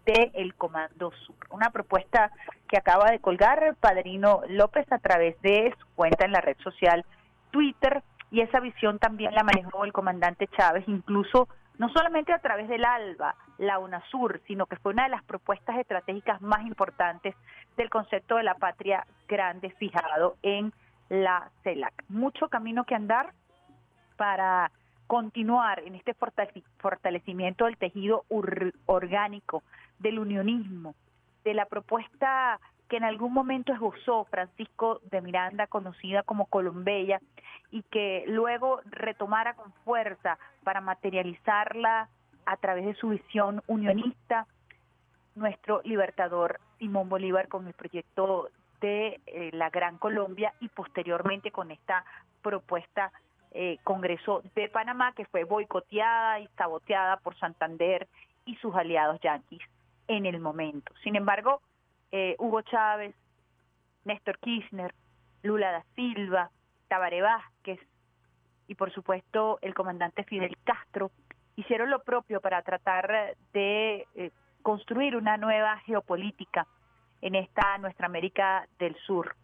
del Comando Sur. Una propuesta que acaba de colgar el Padrino López a través de su cuenta en la red social Twitter y esa visión también la manejó el comandante Chávez, incluso no solamente a través del ALBA, la UNASUR, sino que fue una de las propuestas estratégicas más importantes del concepto de la patria grande fijado en la CELAC. Mucho camino que andar para continuar en este fortale- fortalecimiento del tejido orgánico, del unionismo, de la propuesta que en algún momento esbozó Francisco de Miranda, conocida como Colombella, y que luego retomara con fuerza para materializarla a través de su visión unionista, nuestro libertador Simón Bolívar con el proyecto de eh, la Gran Colombia y posteriormente con esta propuesta eh, Congreso de Panamá que fue boicoteada y saboteada por Santander y sus aliados yanquis en el momento. Sin embargo, eh, Hugo Chávez, Néstor Kirchner, Lula da Silva, Tabaré Vázquez y por supuesto el comandante Fidel Castro hicieron lo propio para tratar de eh, construir una nueva geopolítica en esta nuestra América del Sur.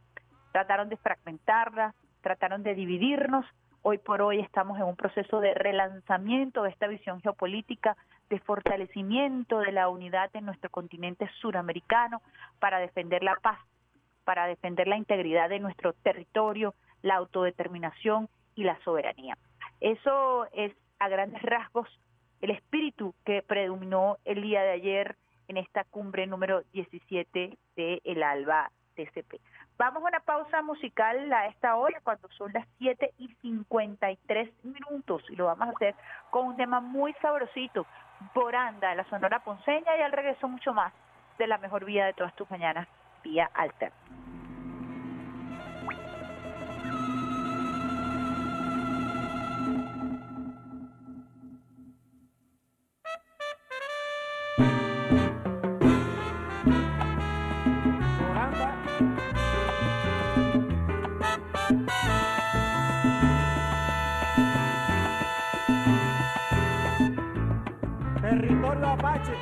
Trataron de fragmentarla, trataron de dividirnos. Hoy por hoy estamos en un proceso de relanzamiento de esta visión geopolítica, de fortalecimiento de la unidad en nuestro continente suramericano para defender la paz, para defender la integridad de nuestro territorio, la autodeterminación y la soberanía. Eso es a grandes rasgos el espíritu que predominó el día de ayer en esta cumbre número 17 de El Alba TCP. Vamos a una pausa musical a esta hora cuando son las 7 y 53 minutos y lo vamos a hacer con un tema muy sabrosito, Boranda, la Sonora Ponceña y al regreso mucho más de la mejor vida de todas tus mañanas, vía alterna. hora do abate.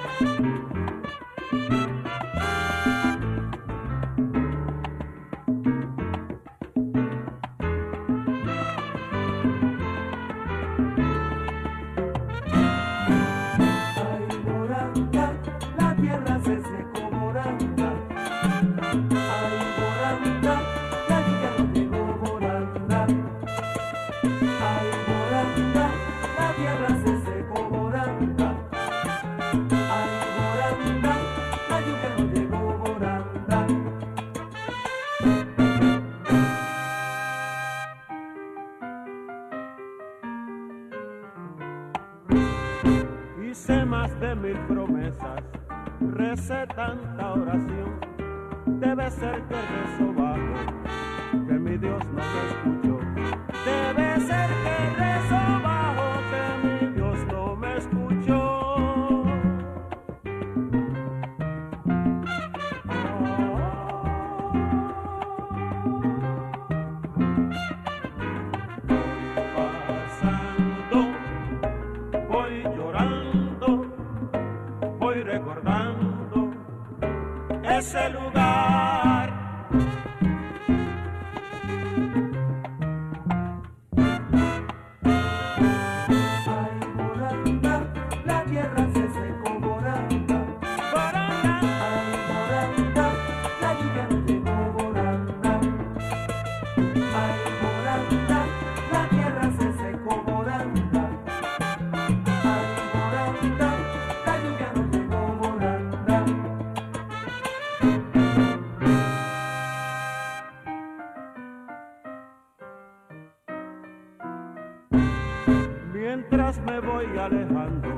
Mientras me voy alejando,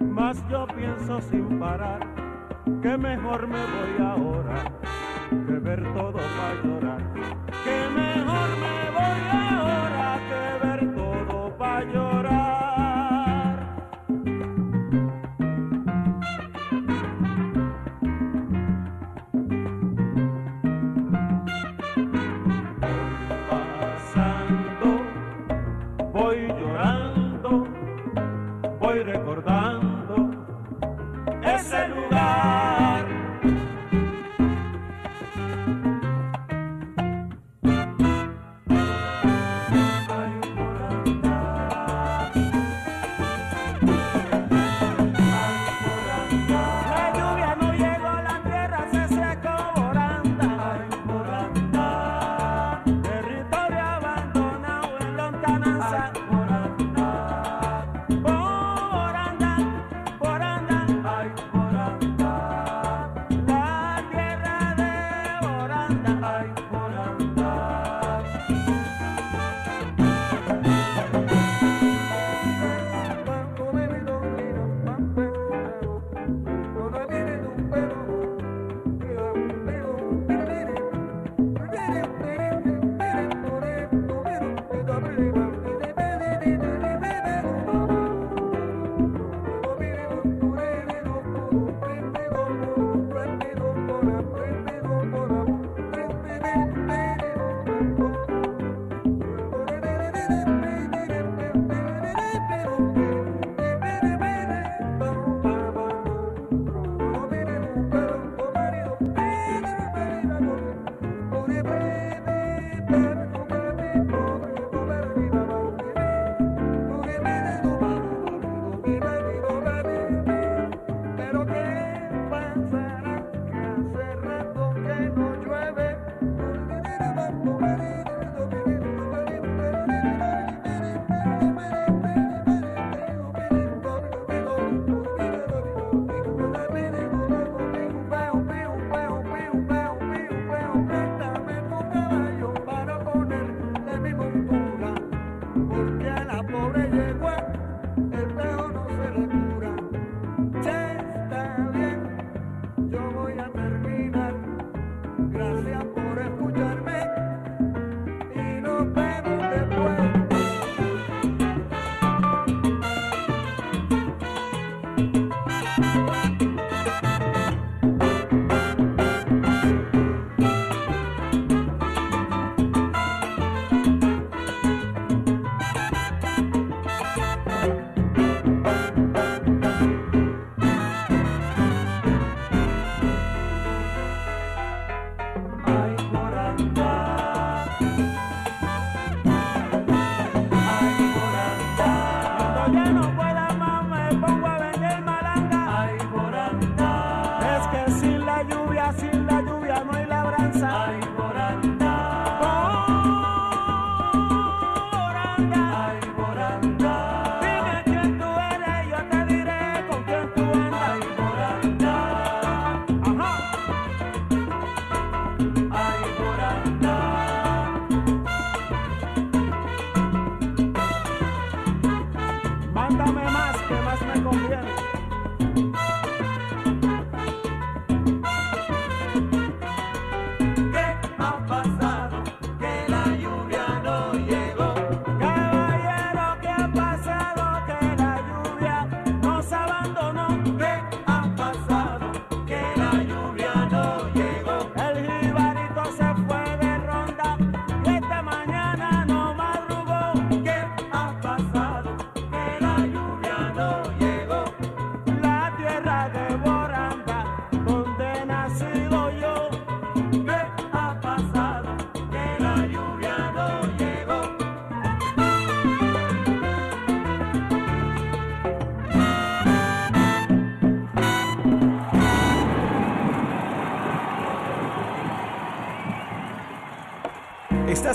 más yo pienso sin parar, que mejor me voy ahora, que ver todo para llorar. Que mejor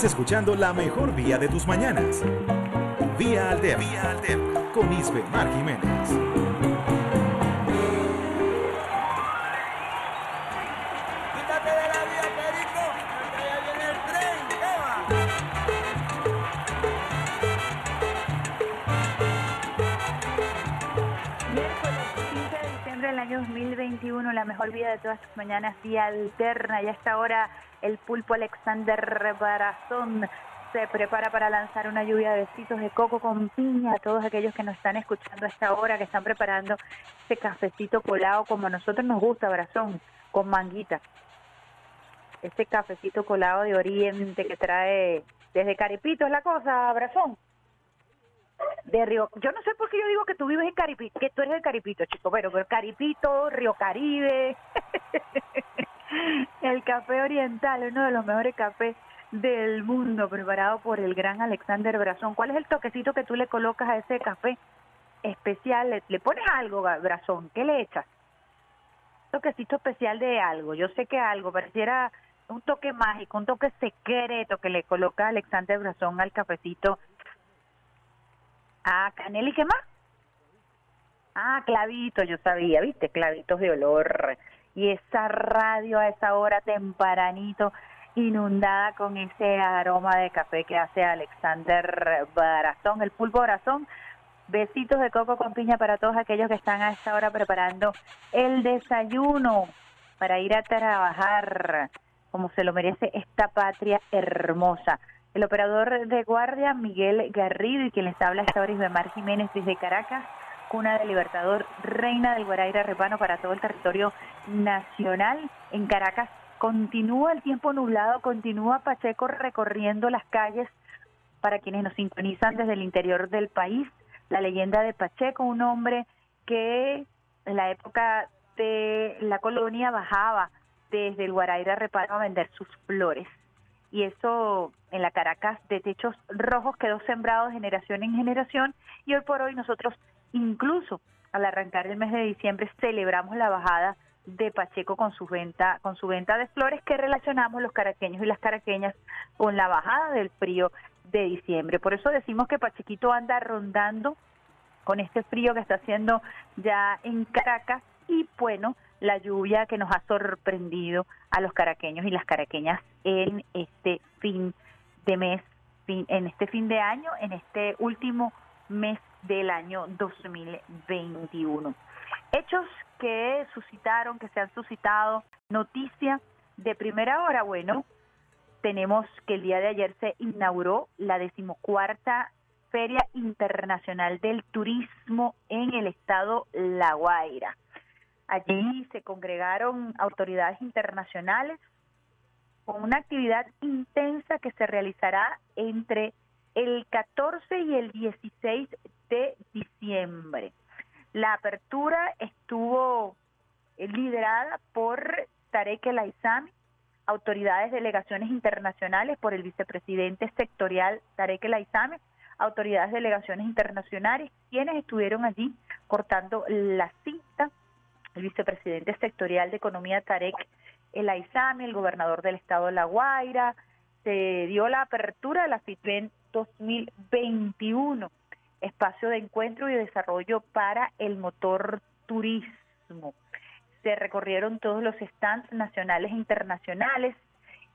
Estás escuchando la mejor vía de tus mañanas. Vía Alterna. Vía Alterna. Con Isbe Mar Jiménez. Quítate de la vía, Perico, que ya viene el tren. ¿Qué va? Miércoles 15 de diciembre del año 2021, la mejor vida de todas tus mañanas, vía alterna. Y a esta hora, el pulpo Alexander Barazón se prepara para lanzar una lluvia de besitos de coco con piña a todos aquellos que nos están escuchando a esta hora, que están preparando este cafecito colado como a nosotros nos gusta, Barazón, con manguita. Este cafecito colado de Oriente que trae desde Caripito, es la cosa, Brazón de Río. Yo no sé por qué yo digo que tú vives en Caripito, que tú eres de Caripito, chico, pero Caripito, Río Caribe, *laughs* *laughs* el café oriental, uno de los mejores cafés del mundo, preparado por el gran Alexander Brazón. ¿Cuál es el toquecito que tú le colocas a ese café especial? ¿Le, pones algo, Brazón? ¿Qué le echas? Toquecito especial de algo. Yo sé que algo, pareciera un toque mágico, un toque secreto que le coloca Alexander Brazón al cafecito Ah, canela y qué más? Ah, clavitos, yo sabía, ¿viste? Clavitos de olor. Y esa radio a esa hora tempranito inundada con ese aroma de café que hace Alexander Barazón, el pulpo Barazón. Besitos de coco con piña para todos aquellos que están a esta hora preparando el desayuno para ir a trabajar como se lo merece esta patria hermosa. El operador de guardia, Miguel Garrido, y quien les habla esta hora, Isbemar Jiménez, desde Caracas, cuna del Libertador, reina del Guaraira Repano para todo el territorio nacional. En Caracas continúa el tiempo nublado, continúa Pacheco recorriendo las calles para quienes nos sintonizan desde el interior del país. La leyenda de Pacheco, un hombre que en la época de la colonia bajaba desde el Guaraira Repano a vender sus flores y eso en la Caracas de techos rojos quedó sembrado de generación en generación y hoy por hoy nosotros incluso al arrancar el mes de diciembre celebramos la bajada de Pacheco con su venta con su venta de flores que relacionamos los caraqueños y las caraqueñas con la bajada del frío de diciembre. Por eso decimos que Pachequito anda rondando con este frío que está haciendo ya en Caracas y bueno, la lluvia que nos ha sorprendido a los caraqueños y las caraqueñas en este fin de mes, en este fin de año, en este último mes del año 2021. Hechos que suscitaron, que se han suscitado, noticia de primera hora, bueno, tenemos que el día de ayer se inauguró la decimocuarta Feria Internacional del Turismo en el estado La Guaira. Allí se congregaron autoridades internacionales con una actividad intensa que se realizará entre el 14 y el 16 de diciembre. La apertura estuvo liderada por Tarek El Aizami, autoridades, delegaciones internacionales, por el vicepresidente sectorial Tarek El Aizami, autoridades, delegaciones internacionales, quienes estuvieron allí cortando la cinta el vicepresidente sectorial de Economía Tarek El Aizami, el gobernador del estado de La Guaira, se dio la apertura de la FITBEN 2021, espacio de encuentro y desarrollo para el motor turismo. Se recorrieron todos los stands nacionales e internacionales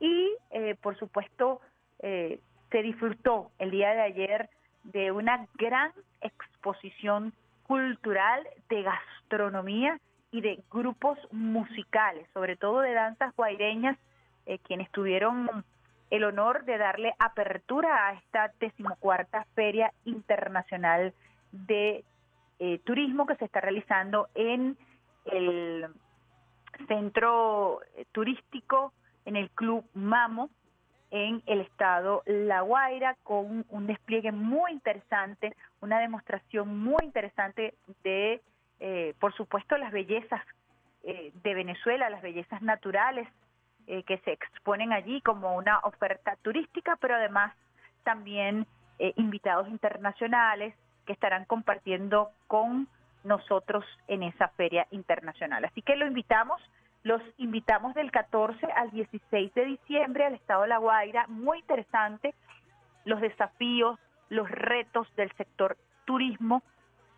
y, eh, por supuesto, eh, se disfrutó el día de ayer de una gran exposición cultural de gastronomía y de grupos musicales, sobre todo de danzas guaireñas, eh, quienes tuvieron el honor de darle apertura a esta decimocuarta Feria Internacional de eh, turismo que se está realizando en el centro eh, turístico, en el Club Mamo, en el estado La Guaira, con un despliegue muy interesante, una demostración muy interesante de, eh, por supuesto, las bellezas eh, de Venezuela, las bellezas naturales eh, que se exponen allí como una oferta turística, pero además también eh, invitados internacionales que estarán compartiendo con nosotros en esa feria internacional. Así que lo invitamos, los invitamos del 14 al 16 de diciembre al estado de La Guaira, muy interesante los desafíos, los retos del sector turismo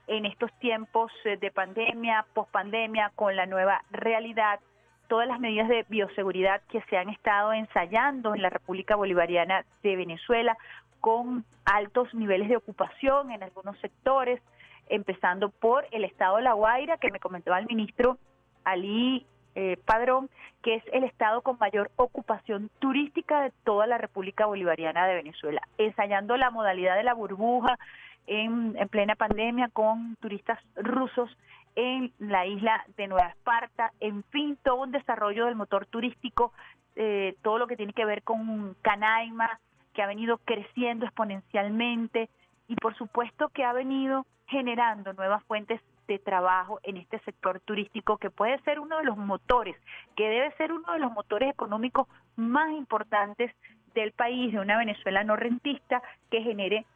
en estos tiempos eh, de pandemia, pospandemia, con la nueva realidad, todas las medidas de bioseguridad que se han estado ensayando en la República Bolivariana de Venezuela, con altos niveles de ocupación en algunos sectores, empezando por el estado de La Guaira, que me comentaba el ministro Ali eh, Padrón, que es el estado con mayor ocupación turística de toda la República Bolivariana de Venezuela, ensayando la modalidad de la burbuja en, en plena pandemia con turistas rusos en la isla de Nueva Esparta, en fin, todo un desarrollo del motor turístico, eh, todo lo que tiene que ver con Canaima, que ha venido creciendo exponencialmente y por supuesto que ha venido generando nuevas fuentes de trabajo en este sector turístico que puede ser uno de los motores, que debe ser uno de los motores económicos más importantes del país, de una Venezuela no rentista que genere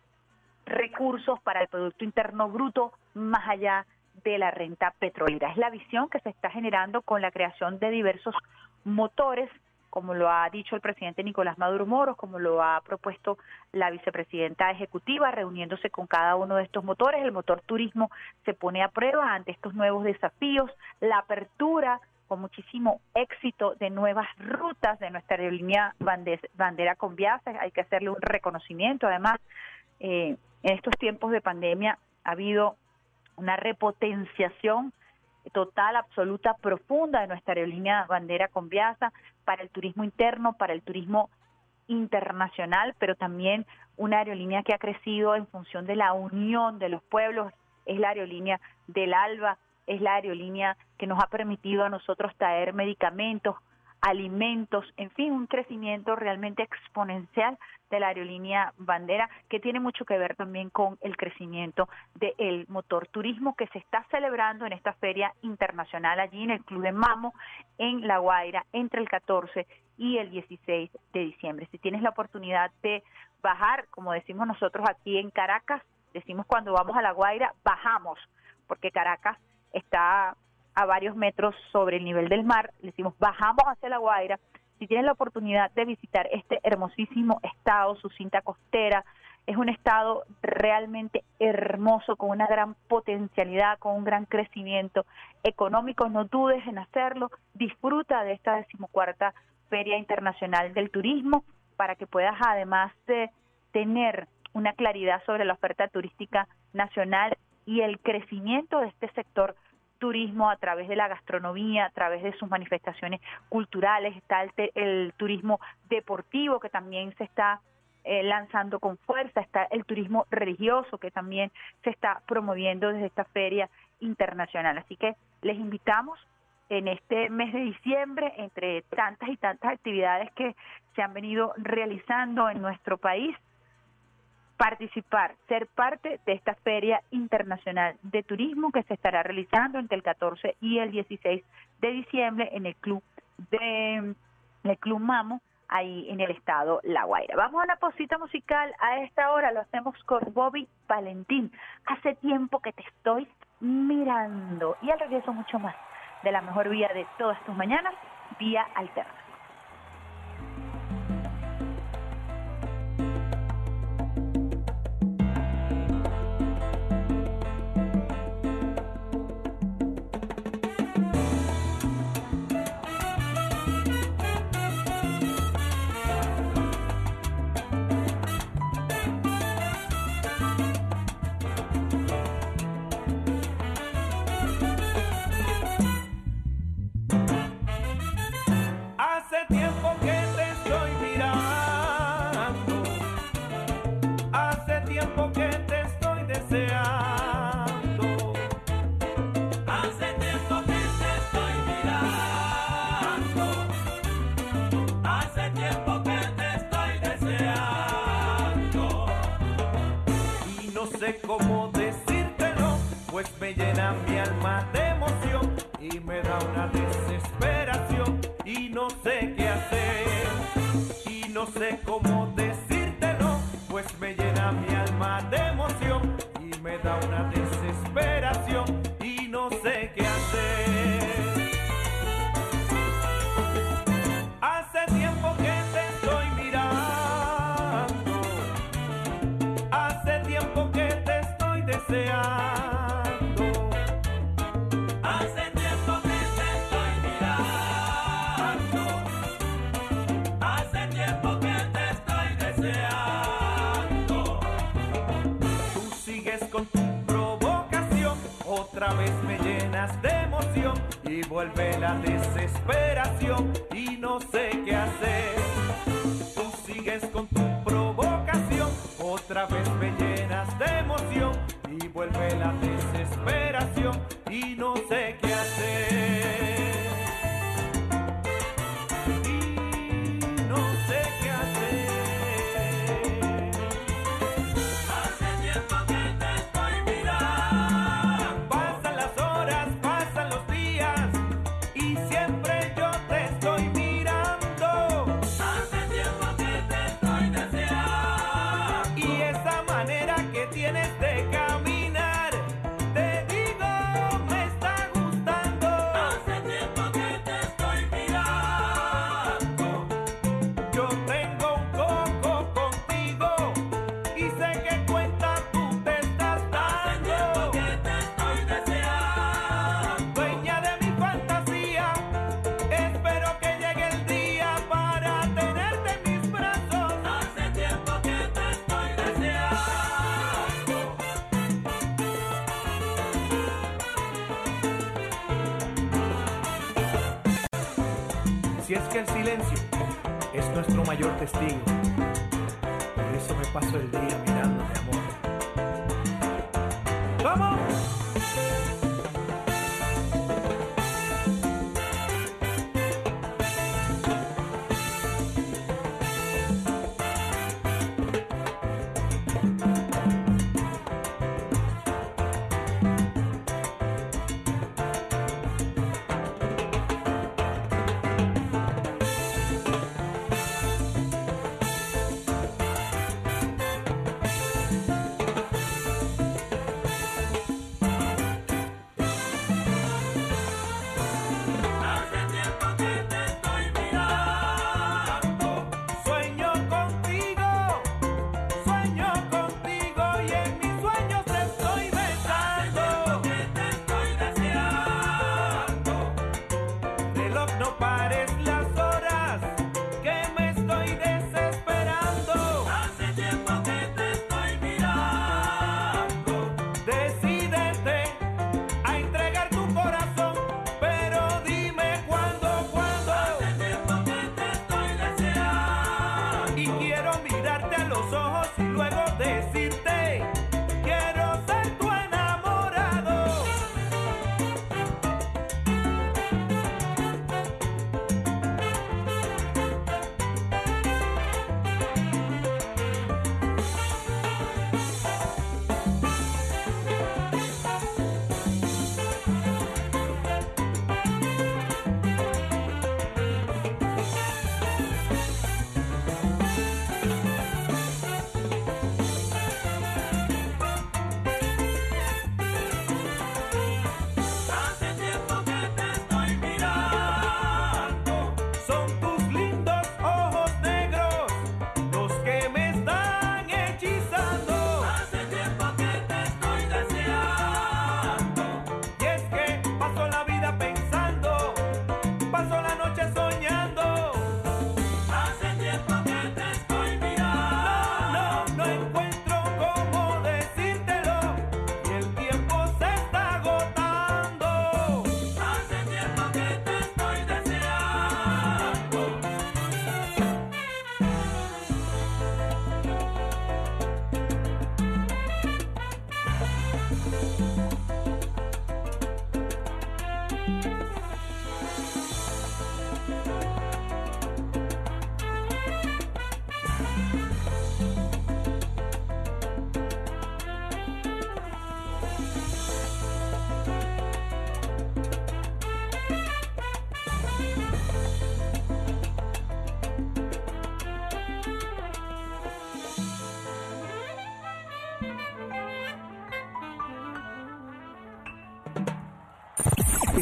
recursos para el Producto Interno Bruto más allá de la renta petrolera. Es la visión que se está generando con la creación de diversos motores, como lo ha dicho el presidente Nicolás Maduro Moros, como lo ha propuesto la vicepresidenta ejecutiva, reuniéndose con cada uno de estos motores. El motor turismo se pone a prueba ante estos nuevos desafíos, la apertura con muchísimo éxito de nuevas rutas de nuestra aerolínea bandera con viajes. Hay que hacerle un reconocimiento. Además, eh, en estos tiempos de pandemia ha habido una repotenciación total, absoluta, profunda de nuestra aerolínea bandera con Viasa para el turismo interno, para el turismo internacional, pero también una aerolínea que ha crecido en función de la unión de los pueblos, es la aerolínea del ALBA, es la aerolínea que nos ha permitido a nosotros traer medicamentos, alimentos, en fin, un crecimiento realmente exponencial de la aerolínea bandera, que tiene mucho que ver también con el crecimiento del motor turismo que se está celebrando en esta feria internacional allí en el Club de Mamo, en La Guaira, entre el 14 y el 16 de diciembre. Si tienes la oportunidad de bajar, como decimos nosotros aquí en Caracas, decimos cuando vamos a La Guaira, bajamos, porque Caracas está a varios metros sobre el nivel del mar, decimos bajamos hacia La Guaira, si tienen la oportunidad de visitar este hermosísimo estado, su cinta costera, es un estado realmente hermoso, con una gran potencialidad, con un gran crecimiento económico, no dudes en hacerlo, disfruta de esta decimocuarta Feria Internacional del Turismo para que puedas además de tener una claridad sobre la oferta turística nacional y el crecimiento de este sector turismo a través de la gastronomía, a través de sus manifestaciones culturales, está el, el turismo deportivo que también se está eh, lanzando con fuerza, está el turismo religioso que también se está promoviendo desde esta feria internacional. Así que les invitamos en este mes de diciembre, entre tantas y tantas actividades que se han venido realizando en nuestro país, participar, ser parte de esta Feria Internacional de Turismo que se estará realizando entre el 14 y el 16 de diciembre en el club de el Club Mamo ahí en el estado La Guaira. Vamos a una posita musical a esta hora, lo hacemos con Bobby Valentín. Hace tiempo que te estoy mirando y al regreso mucho más de la mejor vía de todas tus mañanas, vía alterna. cómo decírtelo, pues me llena mi alma de emoción y me da una desesperación y no sé qué hacer y no sé cómo otra vez me llenas de emoción y vuelve la desesperación y no sé qué hacer. Tú sigues con tu provocación, otra vez me llenas de emoción y vuelve la desesperación. testigo. Por eso me paso el día.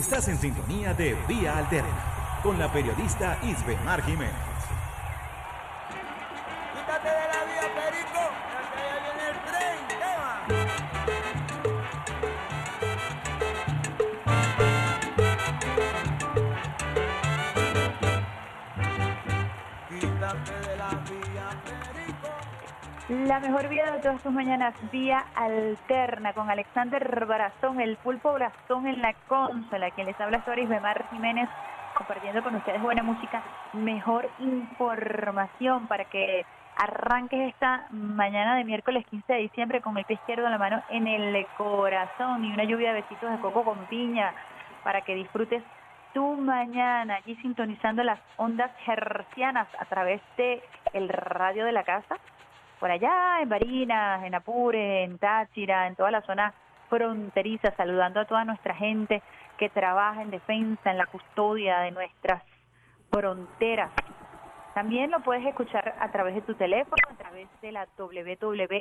Estás en sintonía de Vía Alterna con la periodista Isbemar Jiménez. La mejor vida de todas tus mañanas, vía alterna con Alexander Brazón, el pulpo Brazón en la consola, quien les habla Soris Bemar Jiménez, compartiendo con ustedes buena música, mejor información para que arranques esta mañana de miércoles 15 de diciembre con el pie izquierdo en la mano en el corazón y una lluvia de besitos de coco con piña para que disfrutes tu mañana allí sintonizando las ondas hercianas a través de el radio de la casa por allá en Barinas, en Apure, en Táchira, en toda la zona fronteriza, saludando a toda nuestra gente que trabaja en defensa, en la custodia de nuestras fronteras. También lo puedes escuchar a través de tu teléfono, a través de la www.rnb.gov.b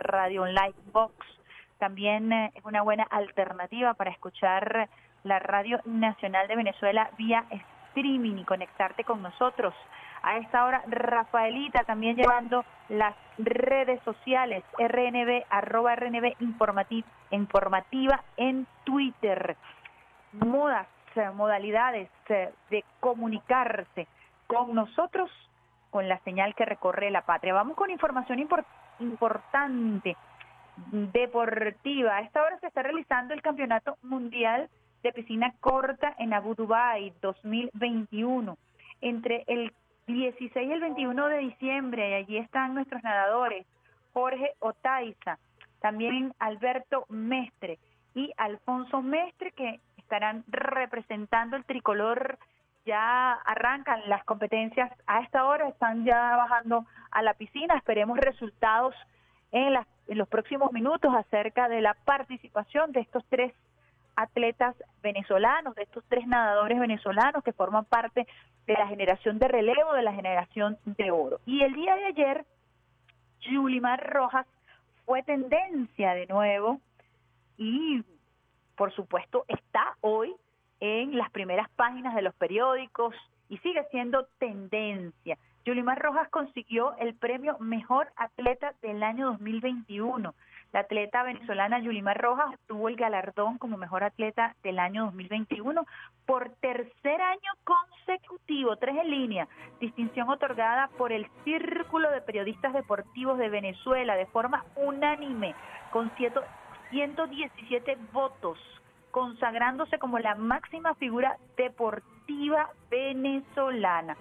Radio Online Box. También eh, es una buena alternativa para escuchar la Radio Nacional de Venezuela vía streaming y conectarte con nosotros. A esta hora, Rafaelita también llevando las redes sociales, RNB, arroba RNB informativa, informativa en Twitter. Modas, eh, modalidades eh, de comunicarse con nosotros con la señal que recorre la patria. Vamos con información impor- importante deportiva. A esta hora se está realizando el Campeonato Mundial de Piscina Corta en Abu Dhabi 2021. Entre el 16 y el 21 de diciembre, y allí están nuestros nadadores, Jorge Otaiza, también Alberto Mestre y Alfonso Mestre, que estarán representando el tricolor. Ya arrancan las competencias a esta hora, están ya bajando a la piscina. Esperemos resultados en, en los próximos minutos acerca de la participación de estos tres atletas venezolanos, de estos tres nadadores venezolanos que forman parte de la generación de relevo, de la generación de oro. Y el día de ayer, Yulimar Rojas fue tendencia de nuevo y por supuesto está hoy en las primeras páginas de los periódicos y sigue siendo tendencia. Yulimar Rojas consiguió el premio Mejor Atleta del año 2021. La atleta venezolana Yulimar Rojas obtuvo el galardón como Mejor Atleta del año 2021 por tercer año consecutivo, tres en línea, distinción otorgada por el Círculo de Periodistas Deportivos de Venezuela de forma unánime, con cierto- 117 votos, consagrándose como la máxima figura deportiva venezolana.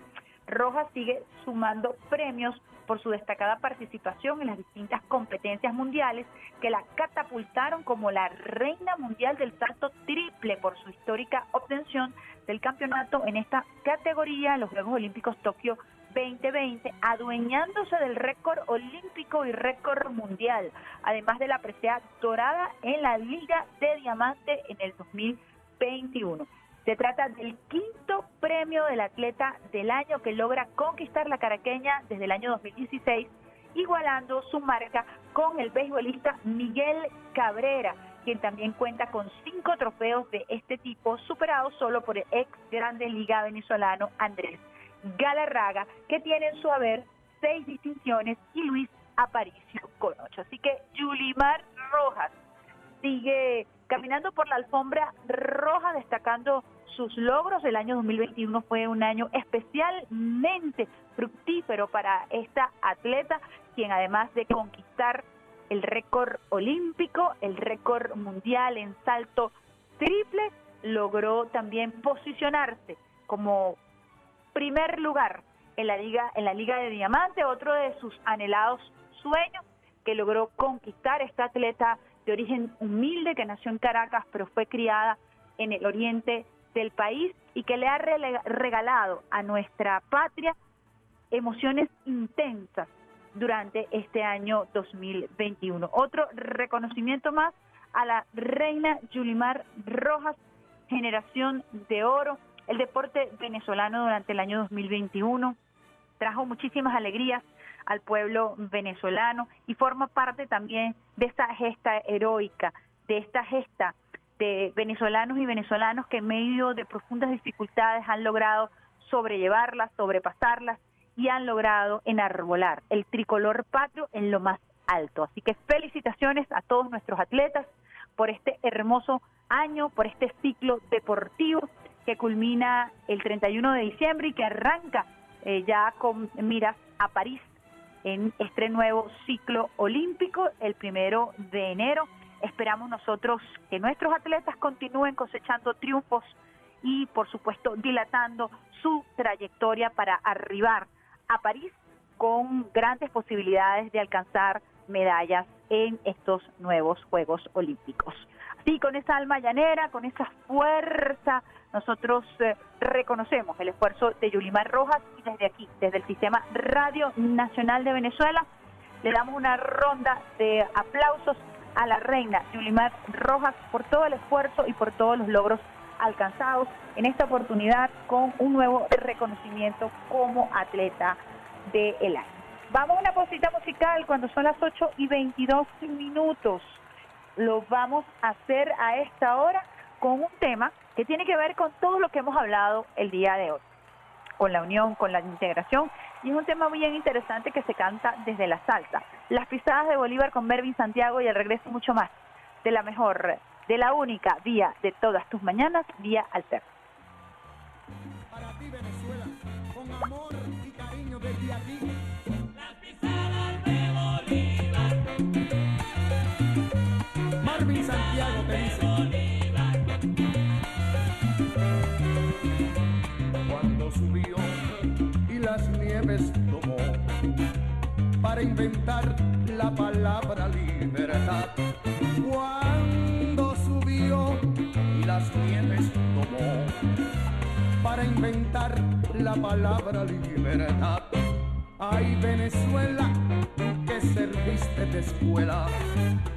Rojas sigue sumando premios por su destacada participación en las distintas competencias mundiales que la catapultaron como la reina mundial del salto triple por su histórica obtención del campeonato en esta categoría en los Juegos Olímpicos Tokio 2020, adueñándose del récord olímpico y récord mundial, además de la presea dorada en la Liga de Diamante en el 2021. Se trata del quinto premio del atleta del año que logra conquistar la caraqueña desde el año 2016, igualando su marca con el beisbolista Miguel Cabrera, quien también cuenta con cinco trofeos de este tipo, superados solo por el ex grande liga venezolano Andrés Galarraga, que tiene en su haber seis distinciones, y Luis Aparicio con ocho. Así que Yulimar Rojas sigue caminando por la alfombra roja, destacando sus logros. El año 2021 fue un año especialmente fructífero para esta atleta, quien además de conquistar el récord olímpico, el récord mundial en salto triple, logró también posicionarse como primer lugar en la liga en la liga de diamante, otro de sus anhelados sueños que logró conquistar esta atleta de origen humilde que nació en Caracas, pero fue criada en el oriente del país y que le ha regalado a nuestra patria emociones intensas durante este año 2021. Otro reconocimiento más a la reina Yulimar Rojas, generación de oro, el deporte venezolano durante el año 2021 trajo muchísimas alegrías al pueblo venezolano y forma parte también de esta gesta heroica, de esta gesta de venezolanos y venezolanos que en medio de profundas dificultades han logrado sobrellevarlas, sobrepasarlas y han logrado enarbolar el tricolor patrio en lo más alto. Así que felicitaciones a todos nuestros atletas por este hermoso año, por este ciclo deportivo que culmina el 31 de diciembre y que arranca eh, ya con miras a París en este nuevo ciclo olímpico el primero de enero. Esperamos nosotros que nuestros atletas continúen cosechando triunfos y, por supuesto, dilatando su trayectoria para arribar a París con grandes posibilidades de alcanzar medallas en estos nuevos Juegos Olímpicos. Así, con esa alma llanera, con esa fuerza, nosotros eh, reconocemos el esfuerzo de Yulimar Rojas y desde aquí, desde el Sistema Radio Nacional de Venezuela, le damos una ronda de aplausos a la reina Yulimar Rojas por todo el esfuerzo y por todos los logros alcanzados en esta oportunidad con un nuevo reconocimiento como atleta del año. Vamos a una posita musical cuando son las 8 y 22 minutos. Lo vamos a hacer a esta hora con un tema que tiene que ver con todo lo que hemos hablado el día de hoy, con la unión, con la integración, y es un tema muy bien interesante que se canta desde la salsa. Las pisadas de Bolívar con Mervin Santiago y el regreso mucho más de la mejor, de la única vía de todas tus mañanas, vía alterna. Para ti Venezuela, con amor y cariño desde aquí. Santiago te dice. Cuando subió y las nieves tomó para inventar la palabra libertad. Cuando subió y las nieves tomó para inventar la palabra libertad. Ay Venezuela, serviste de escuela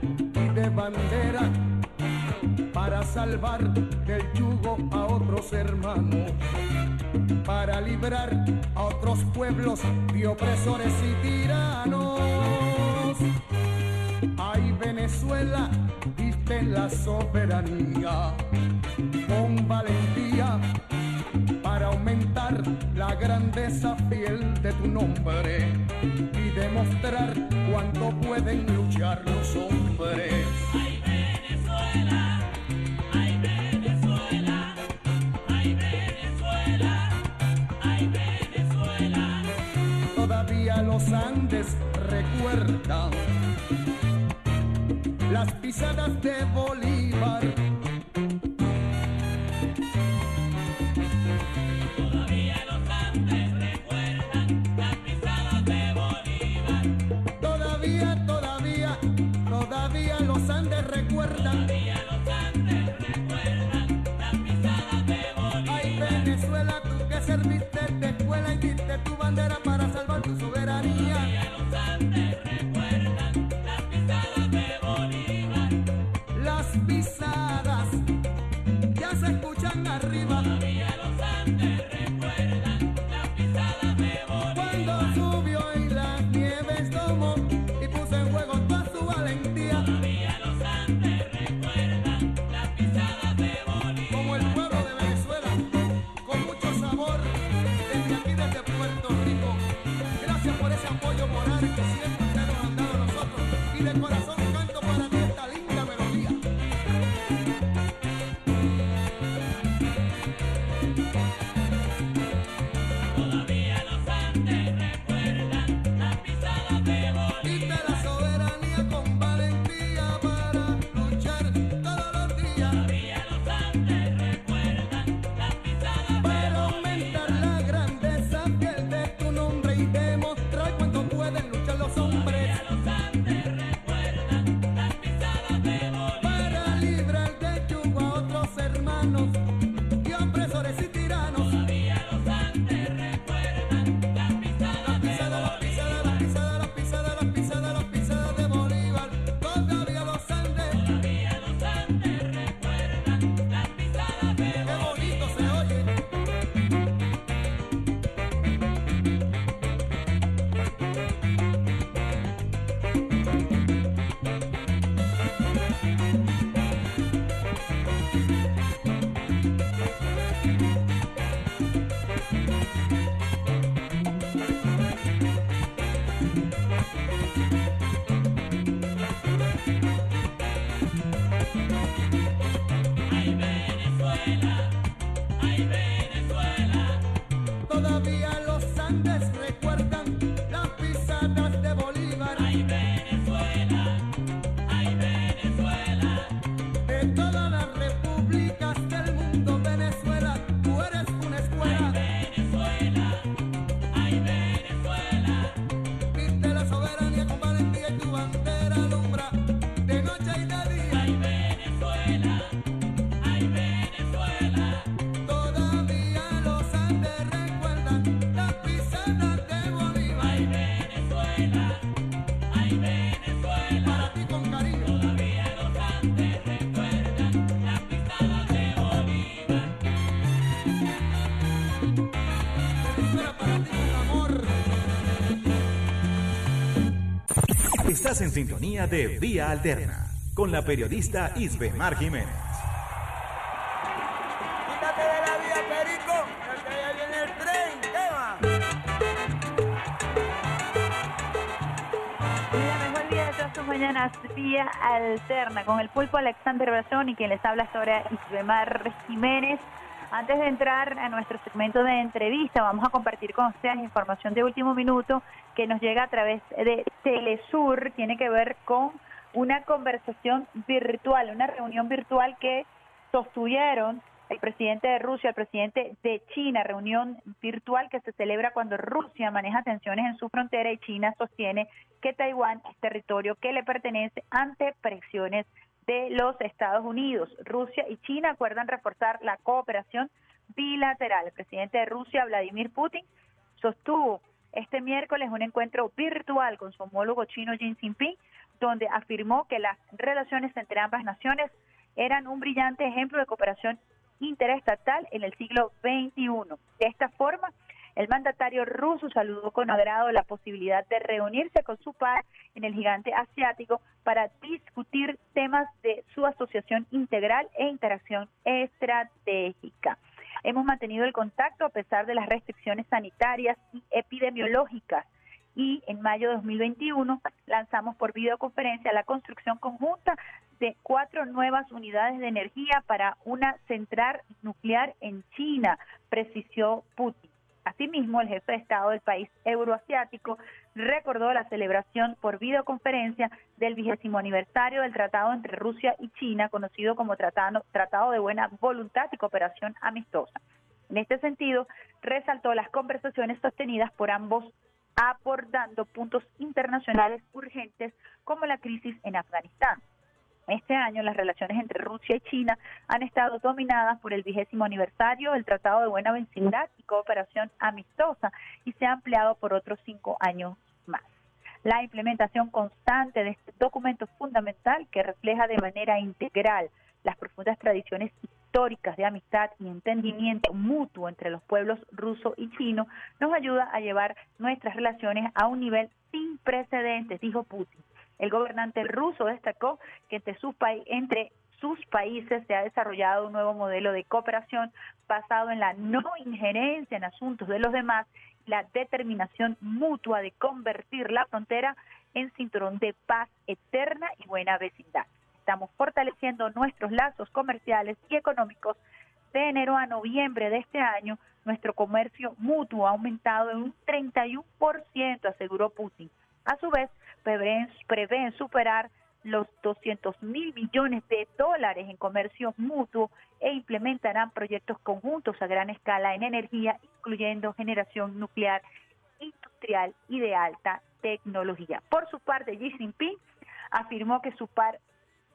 y de bandera para salvar del yugo a otros hermanos, para librar a otros pueblos de opresores y tiranos. Ay Venezuela, diste la soberanía con valentía la grandeza fiel de tu nombre y demostrar cuánto pueden luchar los hombres. Ay Venezuela, ay Venezuela, ay Venezuela, ay Venezuela. Todavía los Andes recuerdan las pisadas de Bolívar. Estás en sintonía de Vía Alterna con la periodista Isbemar Jiménez. Quítate de la vía, Perico, que ya viene el tren, ¿qué va? Y la mejor vida de todas tus mañanas, vía alterna, con el pulpo Alexander Brazón y quien les habla ahora Isbemar Jiménez. Antes de entrar a nuestro segmento de entrevista, vamos a compartir con ustedes información de último minuto que nos llega a través de Telesur. Tiene que ver con una conversación virtual, una reunión virtual que sostuvieron el presidente de Rusia, el presidente de China, reunión virtual que se celebra cuando Rusia maneja tensiones en su frontera y China sostiene que Taiwán es territorio que le pertenece ante presiones de los Estados Unidos. Rusia y China acuerdan reforzar la cooperación bilateral. El presidente de Rusia, Vladimir Putin, sostuvo este miércoles un encuentro virtual con su homólogo chino Xi Jinping, donde afirmó que las relaciones entre ambas naciones eran un brillante ejemplo de cooperación interestatal en el siglo XXI. De esta forma, el mandatario ruso saludó con agrado la posibilidad de reunirse con su par en el gigante asiático para discutir temas de su asociación integral e interacción estratégica. Hemos mantenido el contacto a pesar de las restricciones sanitarias y epidemiológicas y en mayo de 2021 lanzamos por videoconferencia la construcción conjunta de cuatro nuevas unidades de energía para una central nuclear en China, precisó Putin. Asimismo, el jefe de Estado del país euroasiático recordó la celebración por videoconferencia del vigésimo aniversario del tratado entre Rusia y China, conocido como tratado, de Buena Voluntad y Cooperación Amistosa. En este sentido, resaltó las conversaciones sostenidas por ambos abordando puntos internacionales urgentes como la crisis en Afganistán. Este año las relaciones entre Rusia y China han estado dominadas por el vigésimo aniversario del Tratado de Buena Vecindad y Cooperación Amistosa y se ha ampliado por otros cinco años más. La implementación constante de este documento fundamental que refleja de manera integral las profundas tradiciones históricas de amistad y entendimiento mutuo entre los pueblos ruso y chino nos ayuda a llevar nuestras relaciones a un nivel sin precedentes, dijo Putin. El gobernante ruso destacó que entre sus, países se ha desarrollado un nuevo modelo de cooperación basado en la no injerencia en asuntos de los demás la determinación mutua de convertir la frontera en cinturón de paz eterna y buena vecindad. Estamos fortaleciendo nuestros lazos comerciales y económicos. De enero a noviembre de este año, nuestro comercio mutuo ha aumentado en un 31%, aseguró Putin. A su vez, prevén, prevén superar los 200 mil millones de dólares en comercio mutuo e implementarán proyectos conjuntos a gran escala en energía, incluyendo generación nuclear, industrial y de alta tecnología. Por su parte, Xi Jinping afirmó que su par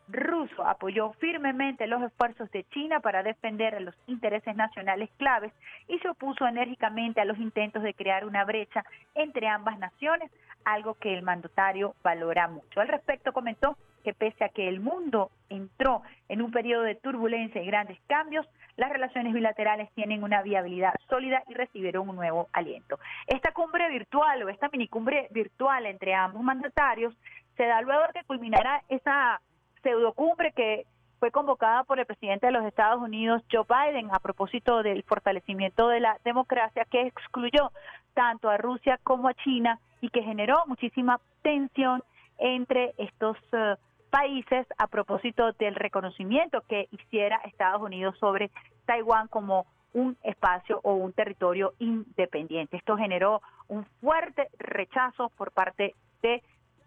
ruso apoyó firmemente los esfuerzos de China para defender los intereses nacionales claves y se opuso enérgicamente a los intentos de crear una brecha entre ambas naciones, algo que el mandatario valora mucho. Al respecto comentó que pese a que el mundo entró en un periodo de turbulencia y grandes cambios, las relaciones bilaterales tienen una viabilidad sólida y recibieron un nuevo aliento. Esta cumbre virtual o esta minicumbre virtual entre ambos mandatarios se da luego de que culminará esa pseudocumbre que fue convocada por el presidente de los Estados Unidos, Joe Biden, a propósito del fortalecimiento de la democracia, que excluyó tanto a Rusia como a China y que generó muchísima tensión entre estos uh, países a propósito del reconocimiento que hiciera Estados Unidos sobre Taiwán como un espacio o un territorio independiente. Esto generó un fuerte rechazo por parte de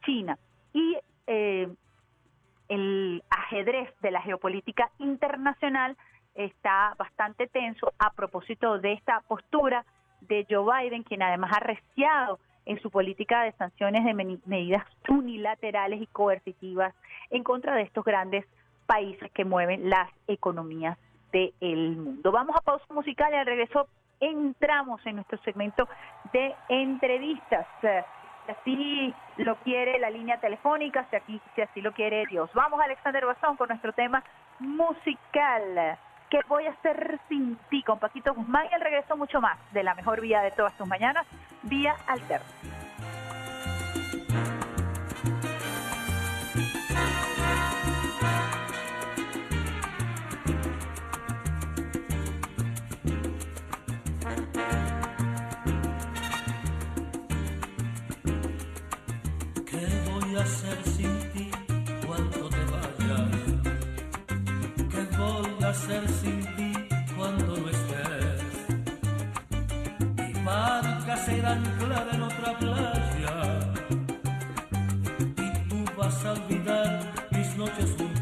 China. Y eh, el ajedrez de la geopolítica internacional está bastante tenso a propósito de esta postura de Joe Biden, quien además ha reciado en su política de sanciones de medidas unilaterales y coercitivas en contra de estos grandes países que mueven las economías del mundo. Vamos a pausa musical y al regreso entramos en nuestro segmento de entrevistas si así lo quiere la línea telefónica, si, aquí, si así lo quiere Dios. Vamos, Alexander Bazón, con nuestro tema musical. ¿Qué voy a hacer sin ti? Con Paquito Guzmán y el regreso mucho más de la mejor vía de todas tus mañanas, vía alterna. voy a hacer sin ti cuando te vayas? ¿Qué voy a hacer sin ti cuando no estés? Mi barca será anclada en otra playa y tú vas a olvidar mis noches juntas.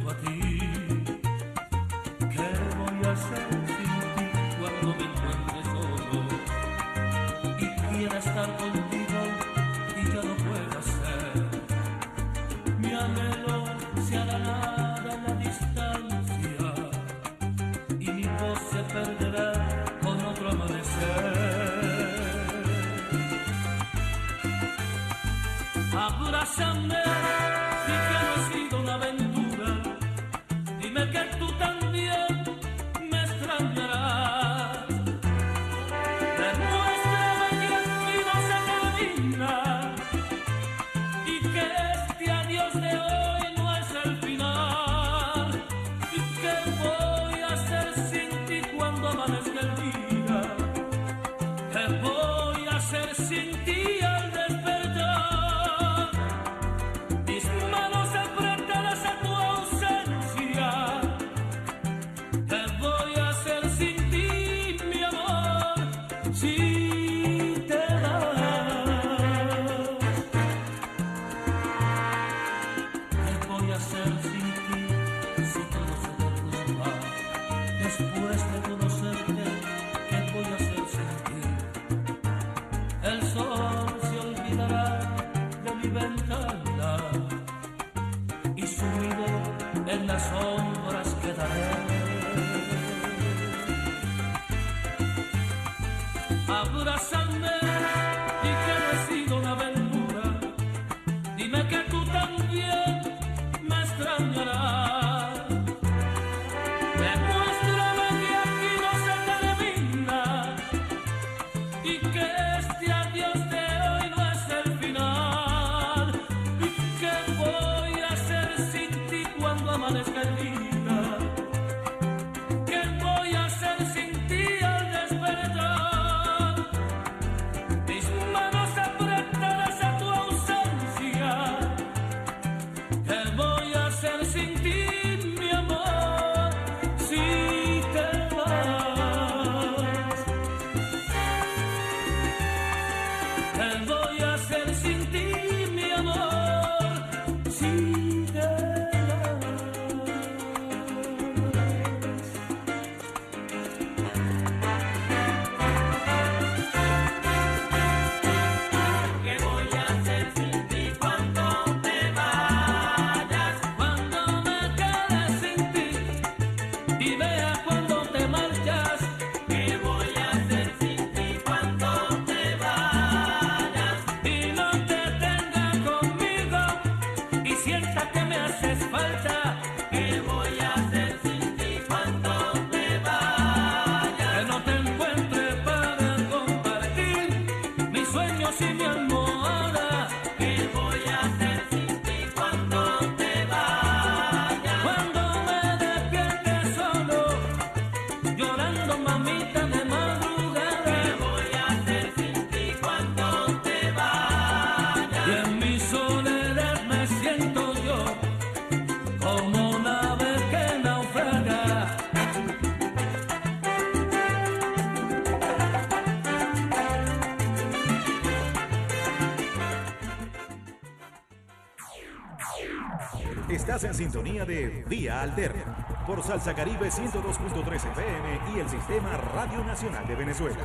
sintonía de Vía Alterna por Salsa Caribe 102.13 FM y el Sistema Radio Nacional de Venezuela.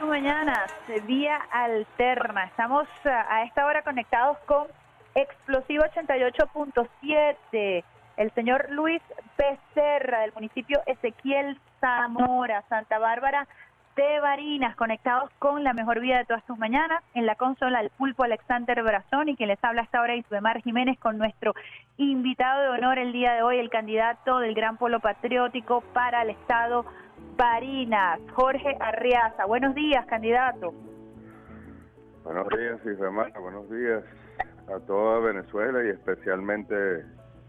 Mañanas de Vía Alterna. Estamos eh, a esta hora conectados con Explosivo 88.7, el señor Luis Becerra del municipio Ezequiel Zamora, Santa Bárbara de Barinas, conectados con la mejor vida de todas tus mañanas, en la consola el pulpo Alexander Brazón y quien les habla hasta ahora Isbemar Jiménez con nuestro invitado de honor el día de hoy, el candidato del Gran Polo Patriótico para el Estado Barinas, Jorge Arriaza. Buenos días, candidato. Buenos días, Isbemar, buenos días a toda Venezuela y especialmente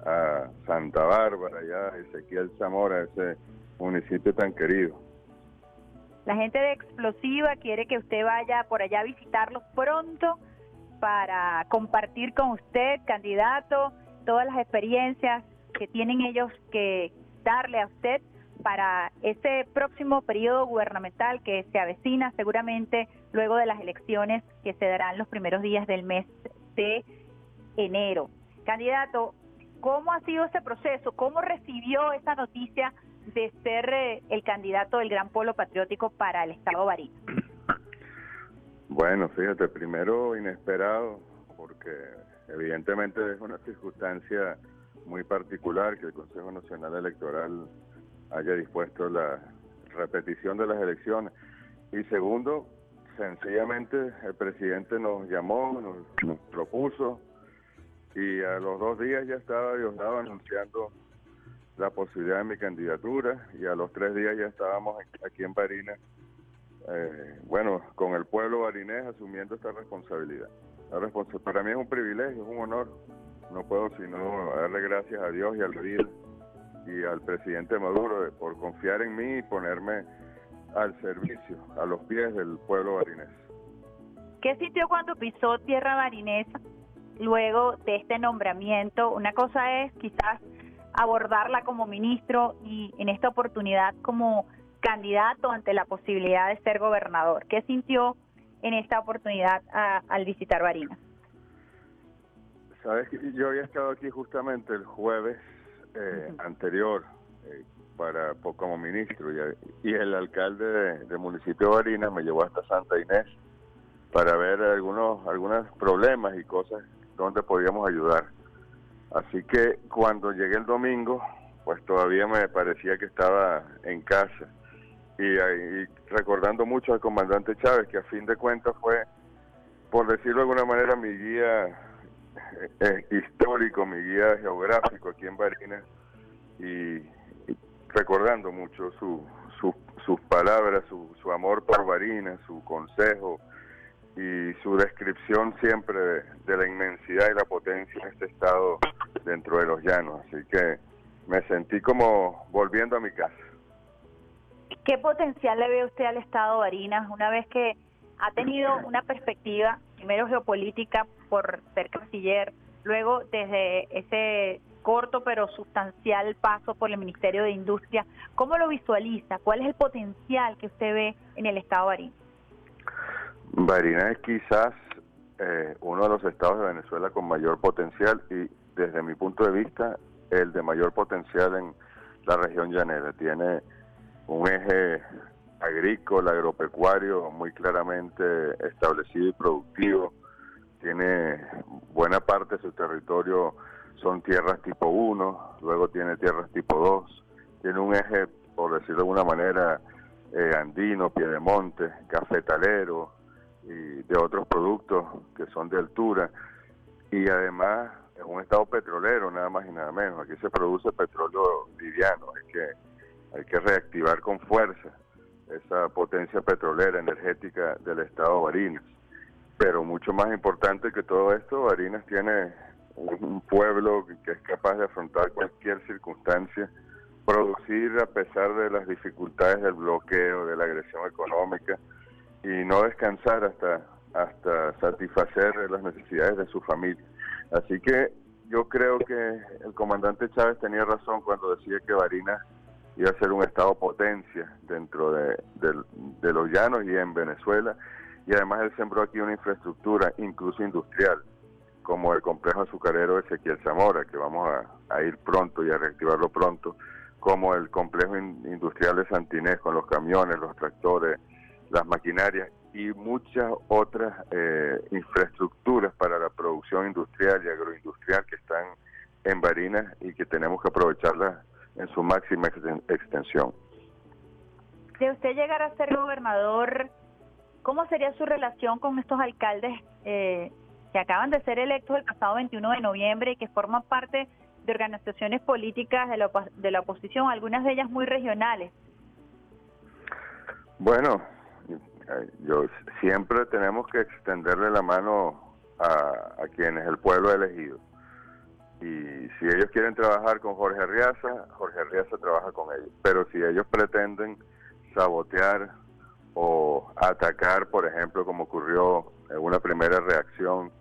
a Santa Bárbara, ya Ezequiel Zamora, ese municipio tan querido. La gente de Explosiva quiere que usted vaya por allá a visitarlos pronto para compartir con usted, candidato, todas las experiencias que tienen ellos que darle a usted para ese próximo periodo gubernamental que se avecina seguramente luego de las elecciones que se darán los primeros días del mes de enero. Candidato, ¿cómo ha sido ese proceso? ¿Cómo recibió esa noticia de ser eh, el candidato del Gran Polo Patriótico para el Estado Barinas? Bueno, fíjate, primero inesperado, porque evidentemente es una circunstancia muy particular que el Consejo Nacional Electoral haya dispuesto la repetición de las elecciones. Y segundo, sencillamente el presidente nos llamó, nos, nos propuso y a los dos días ya estaba Diosdado anunciando la posibilidad de mi candidatura y a los tres días ya estábamos aquí en Barinas, eh, bueno, con el pueblo barinés asumiendo esta responsabilidad. La responsa- para mí es un privilegio, es un honor. No puedo sino darle gracias a Dios y al vida y al presidente Maduro por confiar en mí y ponerme al servicio, a los pies del pueblo barinés. ¿Qué sintió cuando pisó tierra barinesa luego de este nombramiento? Una cosa es quizás abordarla como ministro y en esta oportunidad como candidato ante la posibilidad de ser gobernador. ¿Qué sintió en esta oportunidad a- al visitar Barinas? Sabes que yo había estado aquí justamente el jueves eh, anterior eh, para como ministro y, y el alcalde de- del municipio de Barinas me llevó hasta Santa Inés para ver algunos algunos problemas y cosas donde podíamos ayudar. Así que cuando llegué el domingo, pues todavía me parecía que estaba en casa. Y, y recordando mucho al comandante Chávez que a fin de cuentas fue por decirlo de alguna manera mi guía eh, eh, histórico, mi guía geográfico aquí en Barinas. Y, y recordando mucho su, su- sus palabras, su, su amor por Barinas, su consejo y su descripción siempre de, la inmensidad y la potencia de este estado dentro de los llanos. Así que me sentí como volviendo a mi casa. ¿Qué potencial le ve usted al Estado de Barinas una vez que ha tenido una perspectiva, primero geopolítica por ser canciller, luego desde ese corto pero sustancial paso por el Ministerio de Industria? ¿Cómo lo visualiza? ¿Cuál es el potencial que usted ve en el Estado Barinas? Barinas es quizás eh, uno de los estados de Venezuela con mayor potencial y desde mi punto de vista el de mayor potencial en la región llanera. Tiene un eje agrícola, agropecuario muy claramente establecido y productivo. Tiene buena parte de su territorio son tierras tipo 1, luego tiene tierras tipo 2. Tiene un eje, por decirlo de alguna manera, eh, andino, piedemonte, cafetalero y de otros productos que son de altura. Y además es un estado petrolero, nada más y nada menos. Aquí se produce petróleo liviano, hay que, hay que reactivar con fuerza esa potencia petrolera, energética del estado Barinas. Pero mucho más importante que todo esto, Barinas tiene un pueblo que es capaz de afrontar cualquier circunstancia, producir a pesar de las dificultades del bloqueo, de la agresión económica y no descansar hasta hasta satisfacer las necesidades de su familia. Así que yo creo que el comandante Chávez tenía razón cuando decía que Barinas iba a ser un estado potencia dentro de, del- de los llanos y en Venezuela. Y además él sembró aquí una infraestructura, incluso industrial, como el complejo azucarero Ezequiel Zamora, que vamos a, ir pronto y a reactivarlo pronto, como el complejo in- industrial de Santinés con los camiones, los tractores, las maquinarias y muchas otras eh, infraestructuras para la producción industrial y agroindustrial que están en Barinas y que tenemos que aprovecharlas en su máxima exten- extensión. De usted llegar a ser gobernador, ¿cómo sería su relación con estos alcaldes eh, que acaban de ser electos el pasado 21 de noviembre y que forman parte de organizaciones políticas de la, opo- de la oposición, algunas de ellas muy regionales? Bueno, yo siempre tenemos que extenderle la mano a, quienes el pueblo ha elegido. Y si ellos quieren trabajar con Jorge Arriaza, Jorge Arriaza trabaja con ellos. Pero si ellos pretenden sabotear o atacar, por ejemplo, como ocurrió en una primera reacción,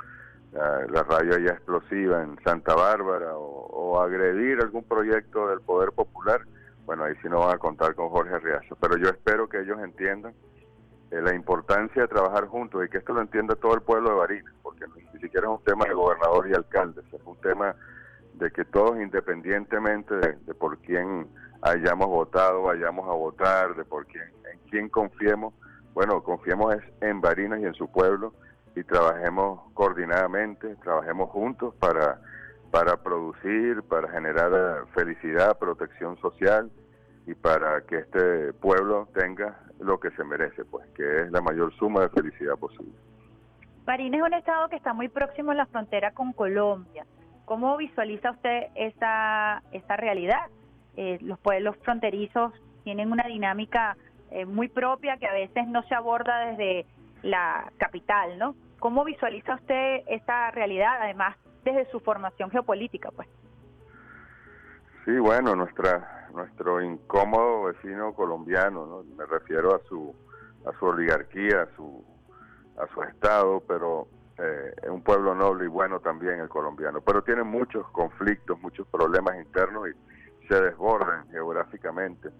eh, la radio ya explosiva en Santa Bárbara, o, o agredir algún proyecto del Poder Popular, bueno, ahí sí no van a contar con Jorge Riacho. Pero yo espero que ellos entiendan eh, la importancia de trabajar juntos y que esto lo entienda todo el pueblo de Barinas, porque ni siquiera es un tema de gobernador y alcaldes, es un tema de que todos, independientemente de, de por quién hayamos votado, vayamos a votar, de por quién, en quién confiemos, bueno, confiemos es en Barinas y en su pueblo y trabajemos coordinadamente, trabajemos juntos para, para producir, para generar eh, felicidad, protección social y para que este pueblo tenga lo que se merece, pues, que es la mayor suma de felicidad posible. Barinas es un estado que está muy próximo a la frontera con Colombia. ¿Cómo visualiza usted esa, esa realidad? Eh, los pueblos fronterizos tienen una dinámica eh, muy propia que a veces no se aborda desde la capital, ¿no? ¿Cómo visualiza usted esta realidad, además desde su formación geopolítica, pues? Sí, bueno, nuestra nuestro incómodo vecino colombiano, ¿no? me refiero a su a su oligarquía, a su a su estado, pero eh, es un pueblo noble y bueno también el colombiano, pero tiene muchos conflictos, muchos problemas internos y se desbordan geográficamente.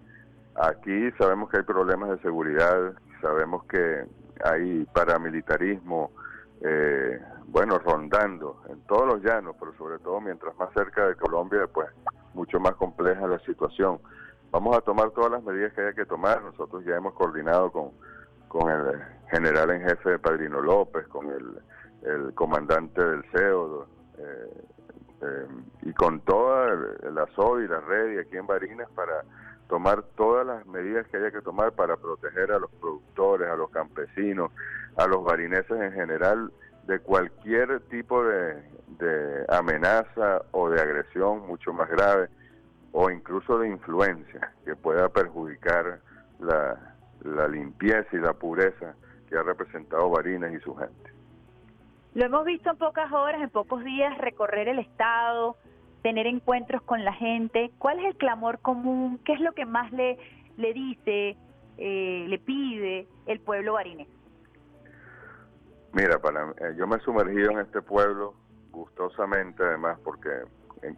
Aquí sabemos que hay problemas de seguridad, sabemos que hay paramilitarismo, eh, bueno, rondando en todos los llanos, pero sobre todo mientras más cerca de Colombia, pues mucho más compleja la situación. Vamos a tomar todas las medidas que haya que tomar. Nosotros ya hemos coordinado con, con el general en jefe de Padrino López, con el, el comandante del CEO eh, eh, y con toda la SOI y la red y aquí en Barinas para tomar todas las medidas que haya que tomar para proteger a los productores, a los campesinos, a los barineses en general de cualquier tipo de, de amenaza o de agresión mucho más grave o incluso de influencia que pueda perjudicar la, la limpieza y la pureza que ha representado Barinas y su gente. Lo hemos visto en pocas horas, en pocos días, recorrer el Estado, tener encuentros con la gente. ¿Cuál es el clamor común? ¿Qué es lo que más le, le dice, eh, le pide el pueblo barinés? Mira, para, eh, yo me he sumergido en este pueblo gustosamente, además, porque,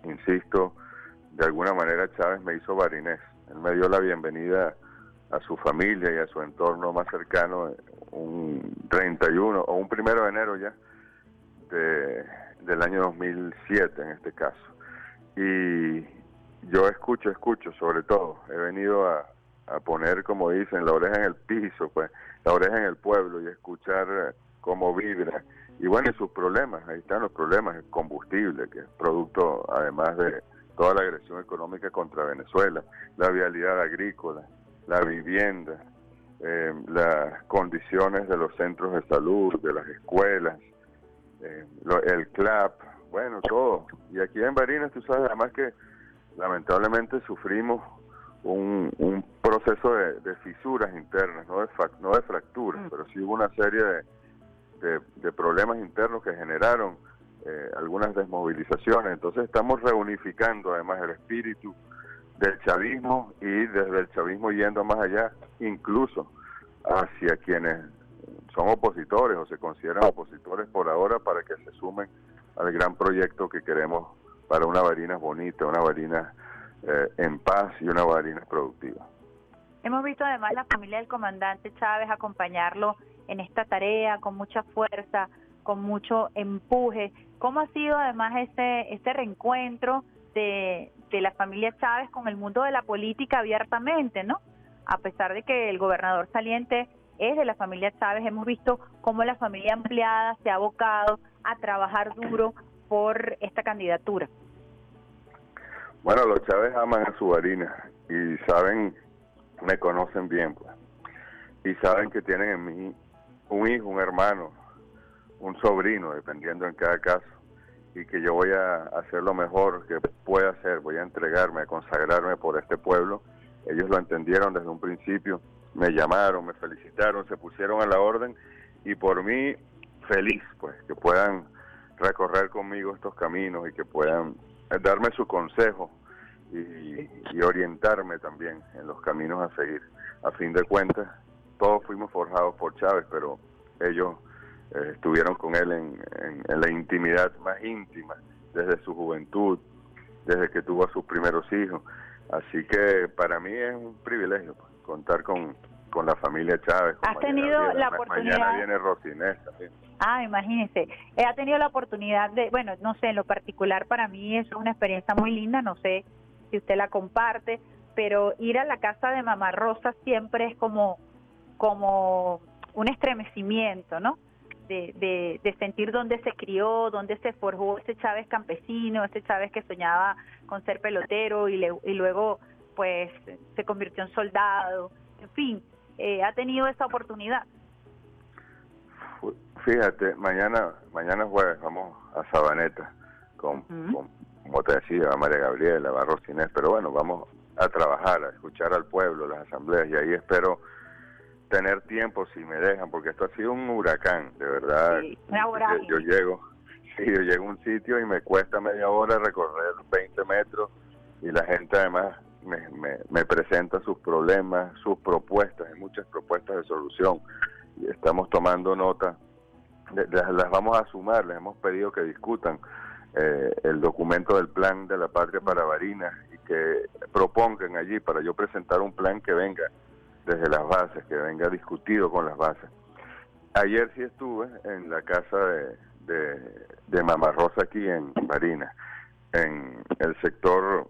insisto, de alguna manera Chávez me hizo barinés. Él me dio la bienvenida a su familia y a su entorno más cercano eh, un 31 o un primero de enero ya de, del año 2007 en este caso. Y yo escucho, escucho sobre todo. He venido a, a poner, como dicen, la oreja en el piso, pues la oreja en el pueblo y escuchar eh, cómo vibra. Y bueno, y sus problemas, ahí están los problemas, el combustible, que es producto además de toda la agresión económica contra Venezuela, la vialidad agrícola, la vivienda, eh, las condiciones de los centros de salud, de las escuelas, eh, lo, el CLAP, bueno, todo. Y aquí en Barinas, tú sabes, además que lamentablemente sufrimos un, un proceso de, de, fisuras internas, no de, no de fracturas, mm. pero sí hubo una serie de, de, de problemas internos que generaron eh, algunas desmovilizaciones. Entonces estamos reunificando además el espíritu del chavismo y desde el chavismo yendo más allá, incluso hacia quienes son opositores o se consideran opositores por ahora para que se sumen al gran proyecto que queremos para una Barinas bonita, una Barinas eh, en paz y una Barinas productiva. Hemos visto además la familia del comandante Chávez acompañarlo en esta tarea con mucha fuerza, con mucho empuje. ¿Cómo ha sido además este, este reencuentro de, de la familia Chávez con el mundo de la política abiertamente, ¿no? A pesar de que el gobernador saliente es de la familia Chávez, hemos visto cómo la familia ampliada se ha abocado a trabajar duro por esta candidatura. Bueno, los Chávez aman a su harina y saben, me conocen bien, pues, y saben que tienen en mí un hijo, un hermano, un sobrino, dependiendo en cada caso, y que yo voy a hacer lo mejor que pueda hacer, voy a entregarme, a consagrarme por este pueblo. Ellos lo entendieron desde un principio, me llamaron, me felicitaron, se pusieron a la orden y por mí feliz, pues, que puedan recorrer conmigo estos caminos y que puedan darme su consejo y, y orientarme también en los caminos a seguir. A fin de cuentas, todos fuimos forjados por Chávez, pero ellos eh, estuvieron con él en, en- en la intimidad más íntima, desde su juventud, desde que tuvo a sus primeros hijos. Así que para mí es un privilegio pues, contar con, con la familia Chávez. con ¿Has tenido Gabriela. la oportunidad- Mañana viene Rosinés también. Ah, imagínese. Eh, ha tenido la oportunidad de, bueno, no sé, en lo particular para mí es una experiencia muy linda, no sé si usted la comparte, pero ir a la casa de Mamá Rosa siempre es como, como un estremecimiento, ¿no? De, de, de sentir dónde se crió, dónde se forjó ese Chávez campesino, ese Chávez que soñaba con ser pelotero y, le- y luego pues se convirtió en soldado, en fin, eh, ha tenido esa oportunidad. Fíjate, mañana mañana jueves vamos a Sabaneta con, con como te decía, a María Gabriela, a Rosinés, pero bueno, vamos a trabajar, a escuchar al pueblo, las asambleas, y ahí espero tener tiempo si me dejan, porque esto ha sido un huracán, de verdad. Yo- llego, sí, yo llego a un sitio y me cuesta media hora recorrer 20 metros y la gente además me, me, me presenta sus problemas, sus propuestas, hay muchas propuestas de solución y estamos tomando nota, de- las vamos a sumar, les hemos pedido que discutan eh, el documento del plan de la patria para Barinas y que propongan allí para yo presentar un plan que venga desde las bases, que venga discutido con las bases. Ayer sí estuve en la casa de, de, de Mamá Rosa aquí en Barinas, en el sector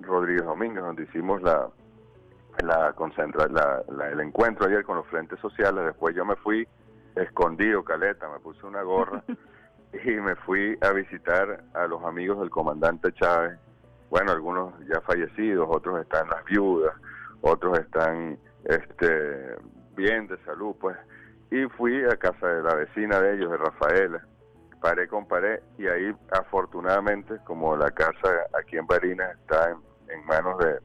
Rodríguez Domínguez, donde hicimos la, la, concentra la, la- el encuentro ayer con los frentes sociales. Después yo me fui escondido, caleta, me puse una gorra *laughs* y me fui a visitar a los amigos del comandante Chávez. Bueno, algunos ya fallecidos, otros están las viudas, otros están este bien de salud, pues. Y fui a casa de la vecina de ellos, de Rafaela, paré con pared y ahí afortunadamente, como la casa aquí en Barinas está en, en manos de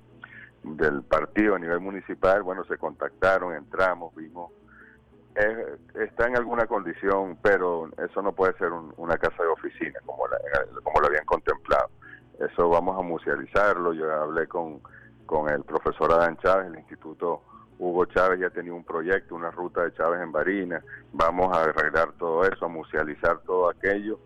del partido a nivel municipal, bueno, se contactaron, entramos, vimos es- está en alguna condición, pero eso no puede ser un- una casa de oficina como la, como lo habían contemplado. Eso vamos a musealizarlo. Yo hablé con, con el profesor Adán Chávez, el Instituto Hugo Chávez ya tenía un proyecto, una ruta de Chávez en Barinas. Vamos a arreglar todo eso, a musealizar todo aquello.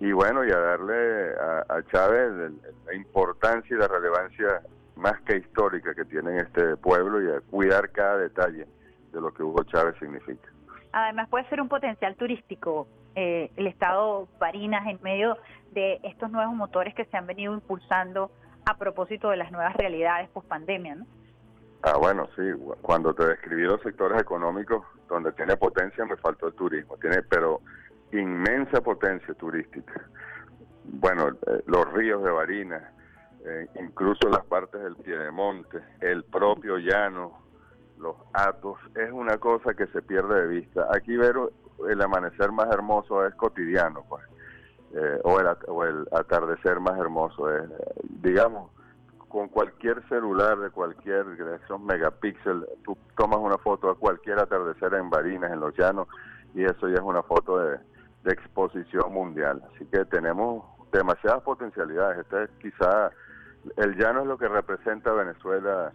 Y bueno, y a darle a, a Chávez la importancia y la relevancia más que histórica que tiene en este pueblo y a cuidar cada detalle de lo que Hugo Chávez significa. Además puede ser un potencial turístico eh, el estado Barinas en medio de estos nuevos motores que se han venido impulsando a propósito de las nuevas realidades post pandemia, ¿no? Ah, bueno, sí, cuando te describí los sectores económicos donde tiene potencia me faltó el turismo, tiene pero inmensa potencia turística. Bueno, eh, los ríos de Barinas, eh, incluso las partes del Piedemonte, el propio llano, los atos, es una cosa que se pierde de vista. Aquí ver el amanecer más hermoso es cotidiano, pues, eh, o, el, o el atardecer más hermoso es, digamos, con cualquier celular de cualquier de esos megapíxeles, tú tomas una foto de cualquier atardecer en Barinas, en los llanos, y eso ya es una foto de, de exposición mundial. Así que tenemos demasiadas potencialidades. Este es quizá el llano es lo que representa a Venezuela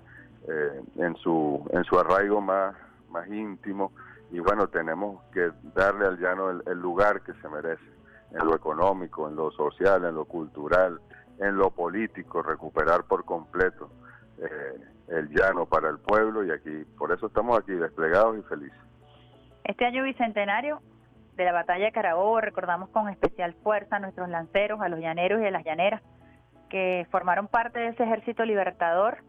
eh, en su en su arraigo más más íntimo y bueno tenemos que darle al llano el, el lugar que se merece en lo económico, en lo social, en lo cultural, en lo político, recuperar por completo eh, el llano para el pueblo y aquí por eso estamos aquí desplegados y felices. Este año bicentenario de la batalla de Carabobo recordamos con especial fuerza a nuestros lanceros, a los llaneros y a las llaneras que formaron parte de ese ejército libertador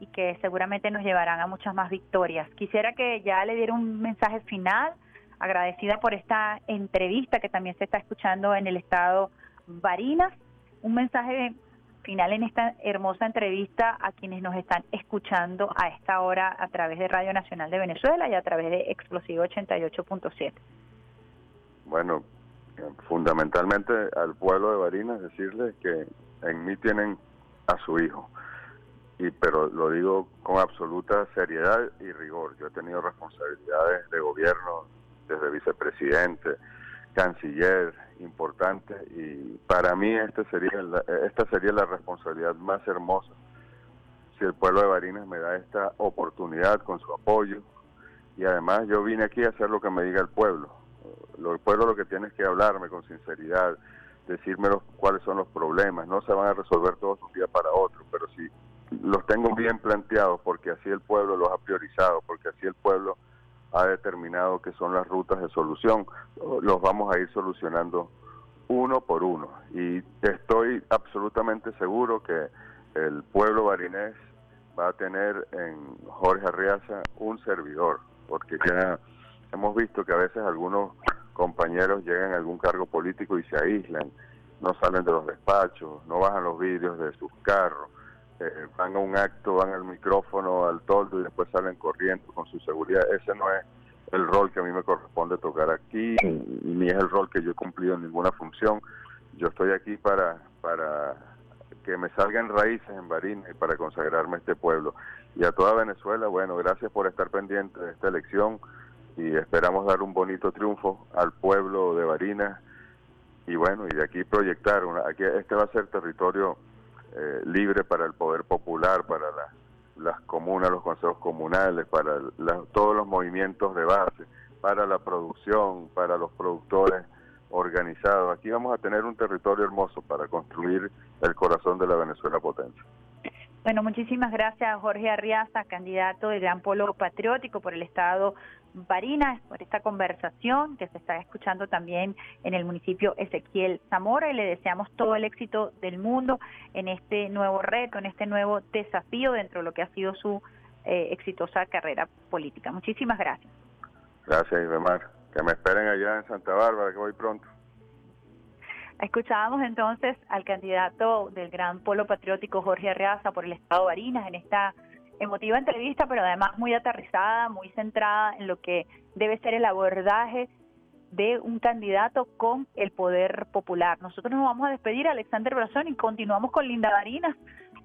y que seguramente nos llevarán a muchas más victorias. Quisiera que ya le diera un mensaje final, agradecida por esta entrevista que también se está escuchando en el estado Barinas, un mensaje final en esta hermosa entrevista a quienes nos están escuchando a esta hora a través de Radio Nacional de Venezuela y a través de Explosivo 88.7. Bueno, fundamentalmente al pueblo de Barinas decirles que en mí tienen a su hijo, y pero lo digo con absoluta seriedad y rigor. Yo he tenido responsabilidades de gobierno desde vicepresidente, canciller, importante, y para mí este sería la- esta sería la responsabilidad más hermosa si el pueblo de Barinas me da esta oportunidad con su apoyo y además yo vine aquí a hacer lo que me diga el pueblo. Lo- El pueblo lo que tiene es que hablarme con sinceridad, decirme los- cuáles son los problemas. No se van a resolver todos un día para otro, pero si los tengo bien planteados porque así el pueblo los ha priorizado, porque así el pueblo ha determinado que son las rutas de solución, los vamos a ir solucionando uno por uno. Y estoy absolutamente seguro que el pueblo barinés va a tener en Jorge Arriaza un servidor, porque ya hemos visto que a veces algunos compañeros llegan a algún cargo político y se aíslan, no salen de los despachos, no bajan los vídeos de sus carros, eh, van a un acto, van al micrófono, al toldo y después salen corriendo con su seguridad. Ese no es el rol que a mí me corresponde tocar aquí, ni es el rol que yo he cumplido en ninguna función. Yo estoy aquí para, para que me salgan raíces en Barinas y para consagrarme a este pueblo. Y a toda Venezuela, bueno, gracias por estar pendiente de esta elección y esperamos dar un bonito triunfo al pueblo de Barinas y bueno, y de aquí proyectar, una, aquí este va a ser territorio eh, libre para el poder popular, para la- las comunas, los consejos comunales, para la- todos los movimientos de base, para la producción, para los productores organizados. Aquí vamos a tener un territorio hermoso para construir el corazón de la Venezuela potencia. Bueno, muchísimas gracias Jorge Arriaza, candidato del Gran Polo Patriótico por el Estado Barinas, por esta conversación que se está escuchando también en el municipio Ezequiel Zamora y le deseamos todo el éxito del mundo en este nuevo reto, en este nuevo desafío dentro de lo que ha sido su eh, exitosa carrera política. Muchísimas gracias. Gracias, Ivemar. Que me esperen allá en Santa Bárbara, que voy pronto. Escuchábamos entonces al candidato del Gran Polo Patriótico Jorge Arreaza por el Estado de Barinas en esta emotiva entrevista, pero además muy aterrizada, muy centrada en lo que debe ser el abordaje de un candidato con el poder popular. Nosotros nos vamos a despedir, Alexander Brazón, y continuamos con Linda Barinas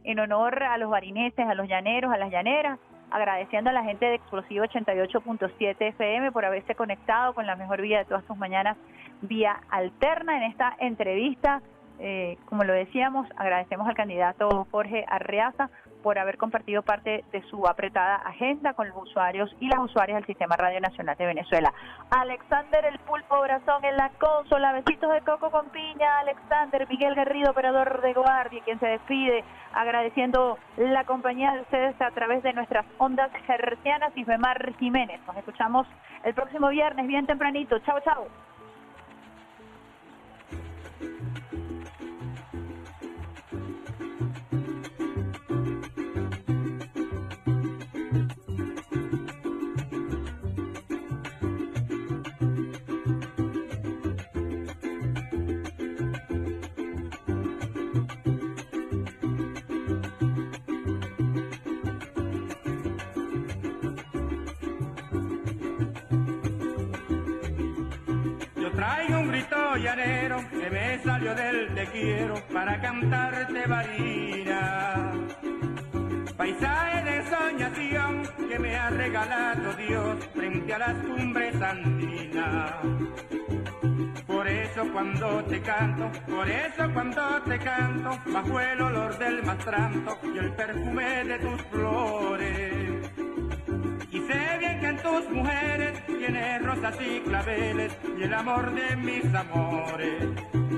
en honor a los barineses, a los llaneros, a las llaneras, agradeciendo a la gente de Explosivo 88.7 FM por haberse conectado con la mejor vía de todas sus mañanas, vía alterna en esta entrevista. Eh, como lo decíamos, agradecemos al candidato Jorge Arreaza por haber compartido parte de su apretada agenda con los usuarios y las usuarias del Sistema Radio Nacional de Venezuela. Alexander el Pulpo Brazón en la consola, besitos de coco con piña, Alexander, Miguel Garrido, operador de guardia, quien se despide, agradeciendo la compañía de ustedes a través de nuestras ondas hercianas y Femar Jiménez. Nos escuchamos el próximo viernes, bien tempranito. Chao, chao. Traigo un grito llanero que me salió del te quiero para cantarte varina. Paisaje de soñación que me ha regalado Dios frente a las cumbres andinas. Por eso cuando te canto, por eso cuando te canto, bajo el olor del mastranto y el perfume de tus flores. Y sé bien que en tus mujeres tienes rosas y claveles y el amor de mis amores.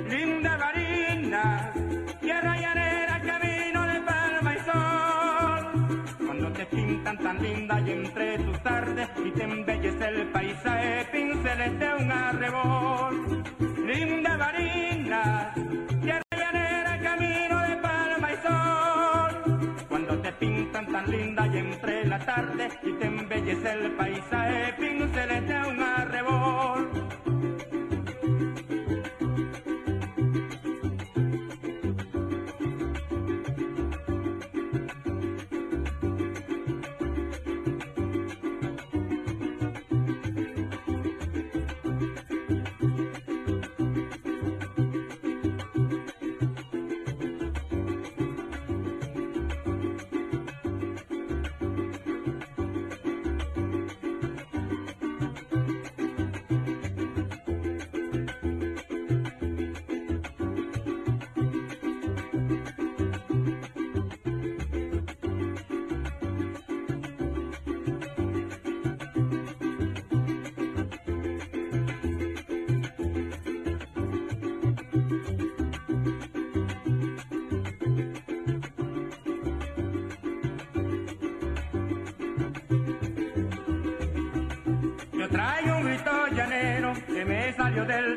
Linda Marina, tierra llanera, camino de palma y sol. Cuando te pintan tan linda y entre tus tardes y te embellece el paisaje, pinceles de un arrebol. Linda Marina, tierra llanera, camino de palma y sol. Cuando te pintan tan linda y entre la tarde y te embellece el paisaje,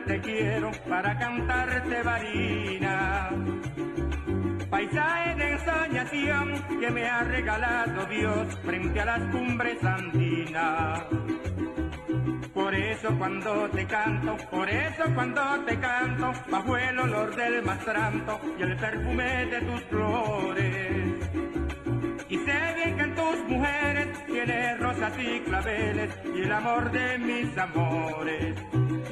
te quiero para cantarte varina. Paisaje de ensoñación que me ha regalado Dios frente a las cumbres andinas. Por eso cuando te canto, por eso cuando te canto, bajo el olor del mastranto y el perfume de tus flores. Y sé bien que en tus mujeres tienes rosas y claveles y el amor de mis amores.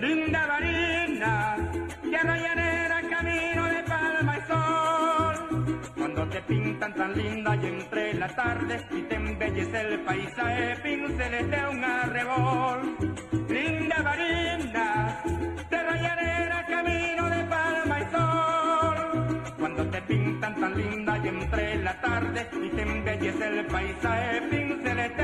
Linda varina, tierra llanera, camino de palma y sol. Cuando te pintan tan linda y entre la tarde y te embellece el paisaje, pinceles de un arrebol. Linda varina, tierra llanera, camino de palma y sol. Cuando te pintan tan linda y entre la tarde y te embellece el paisaje, pinceles de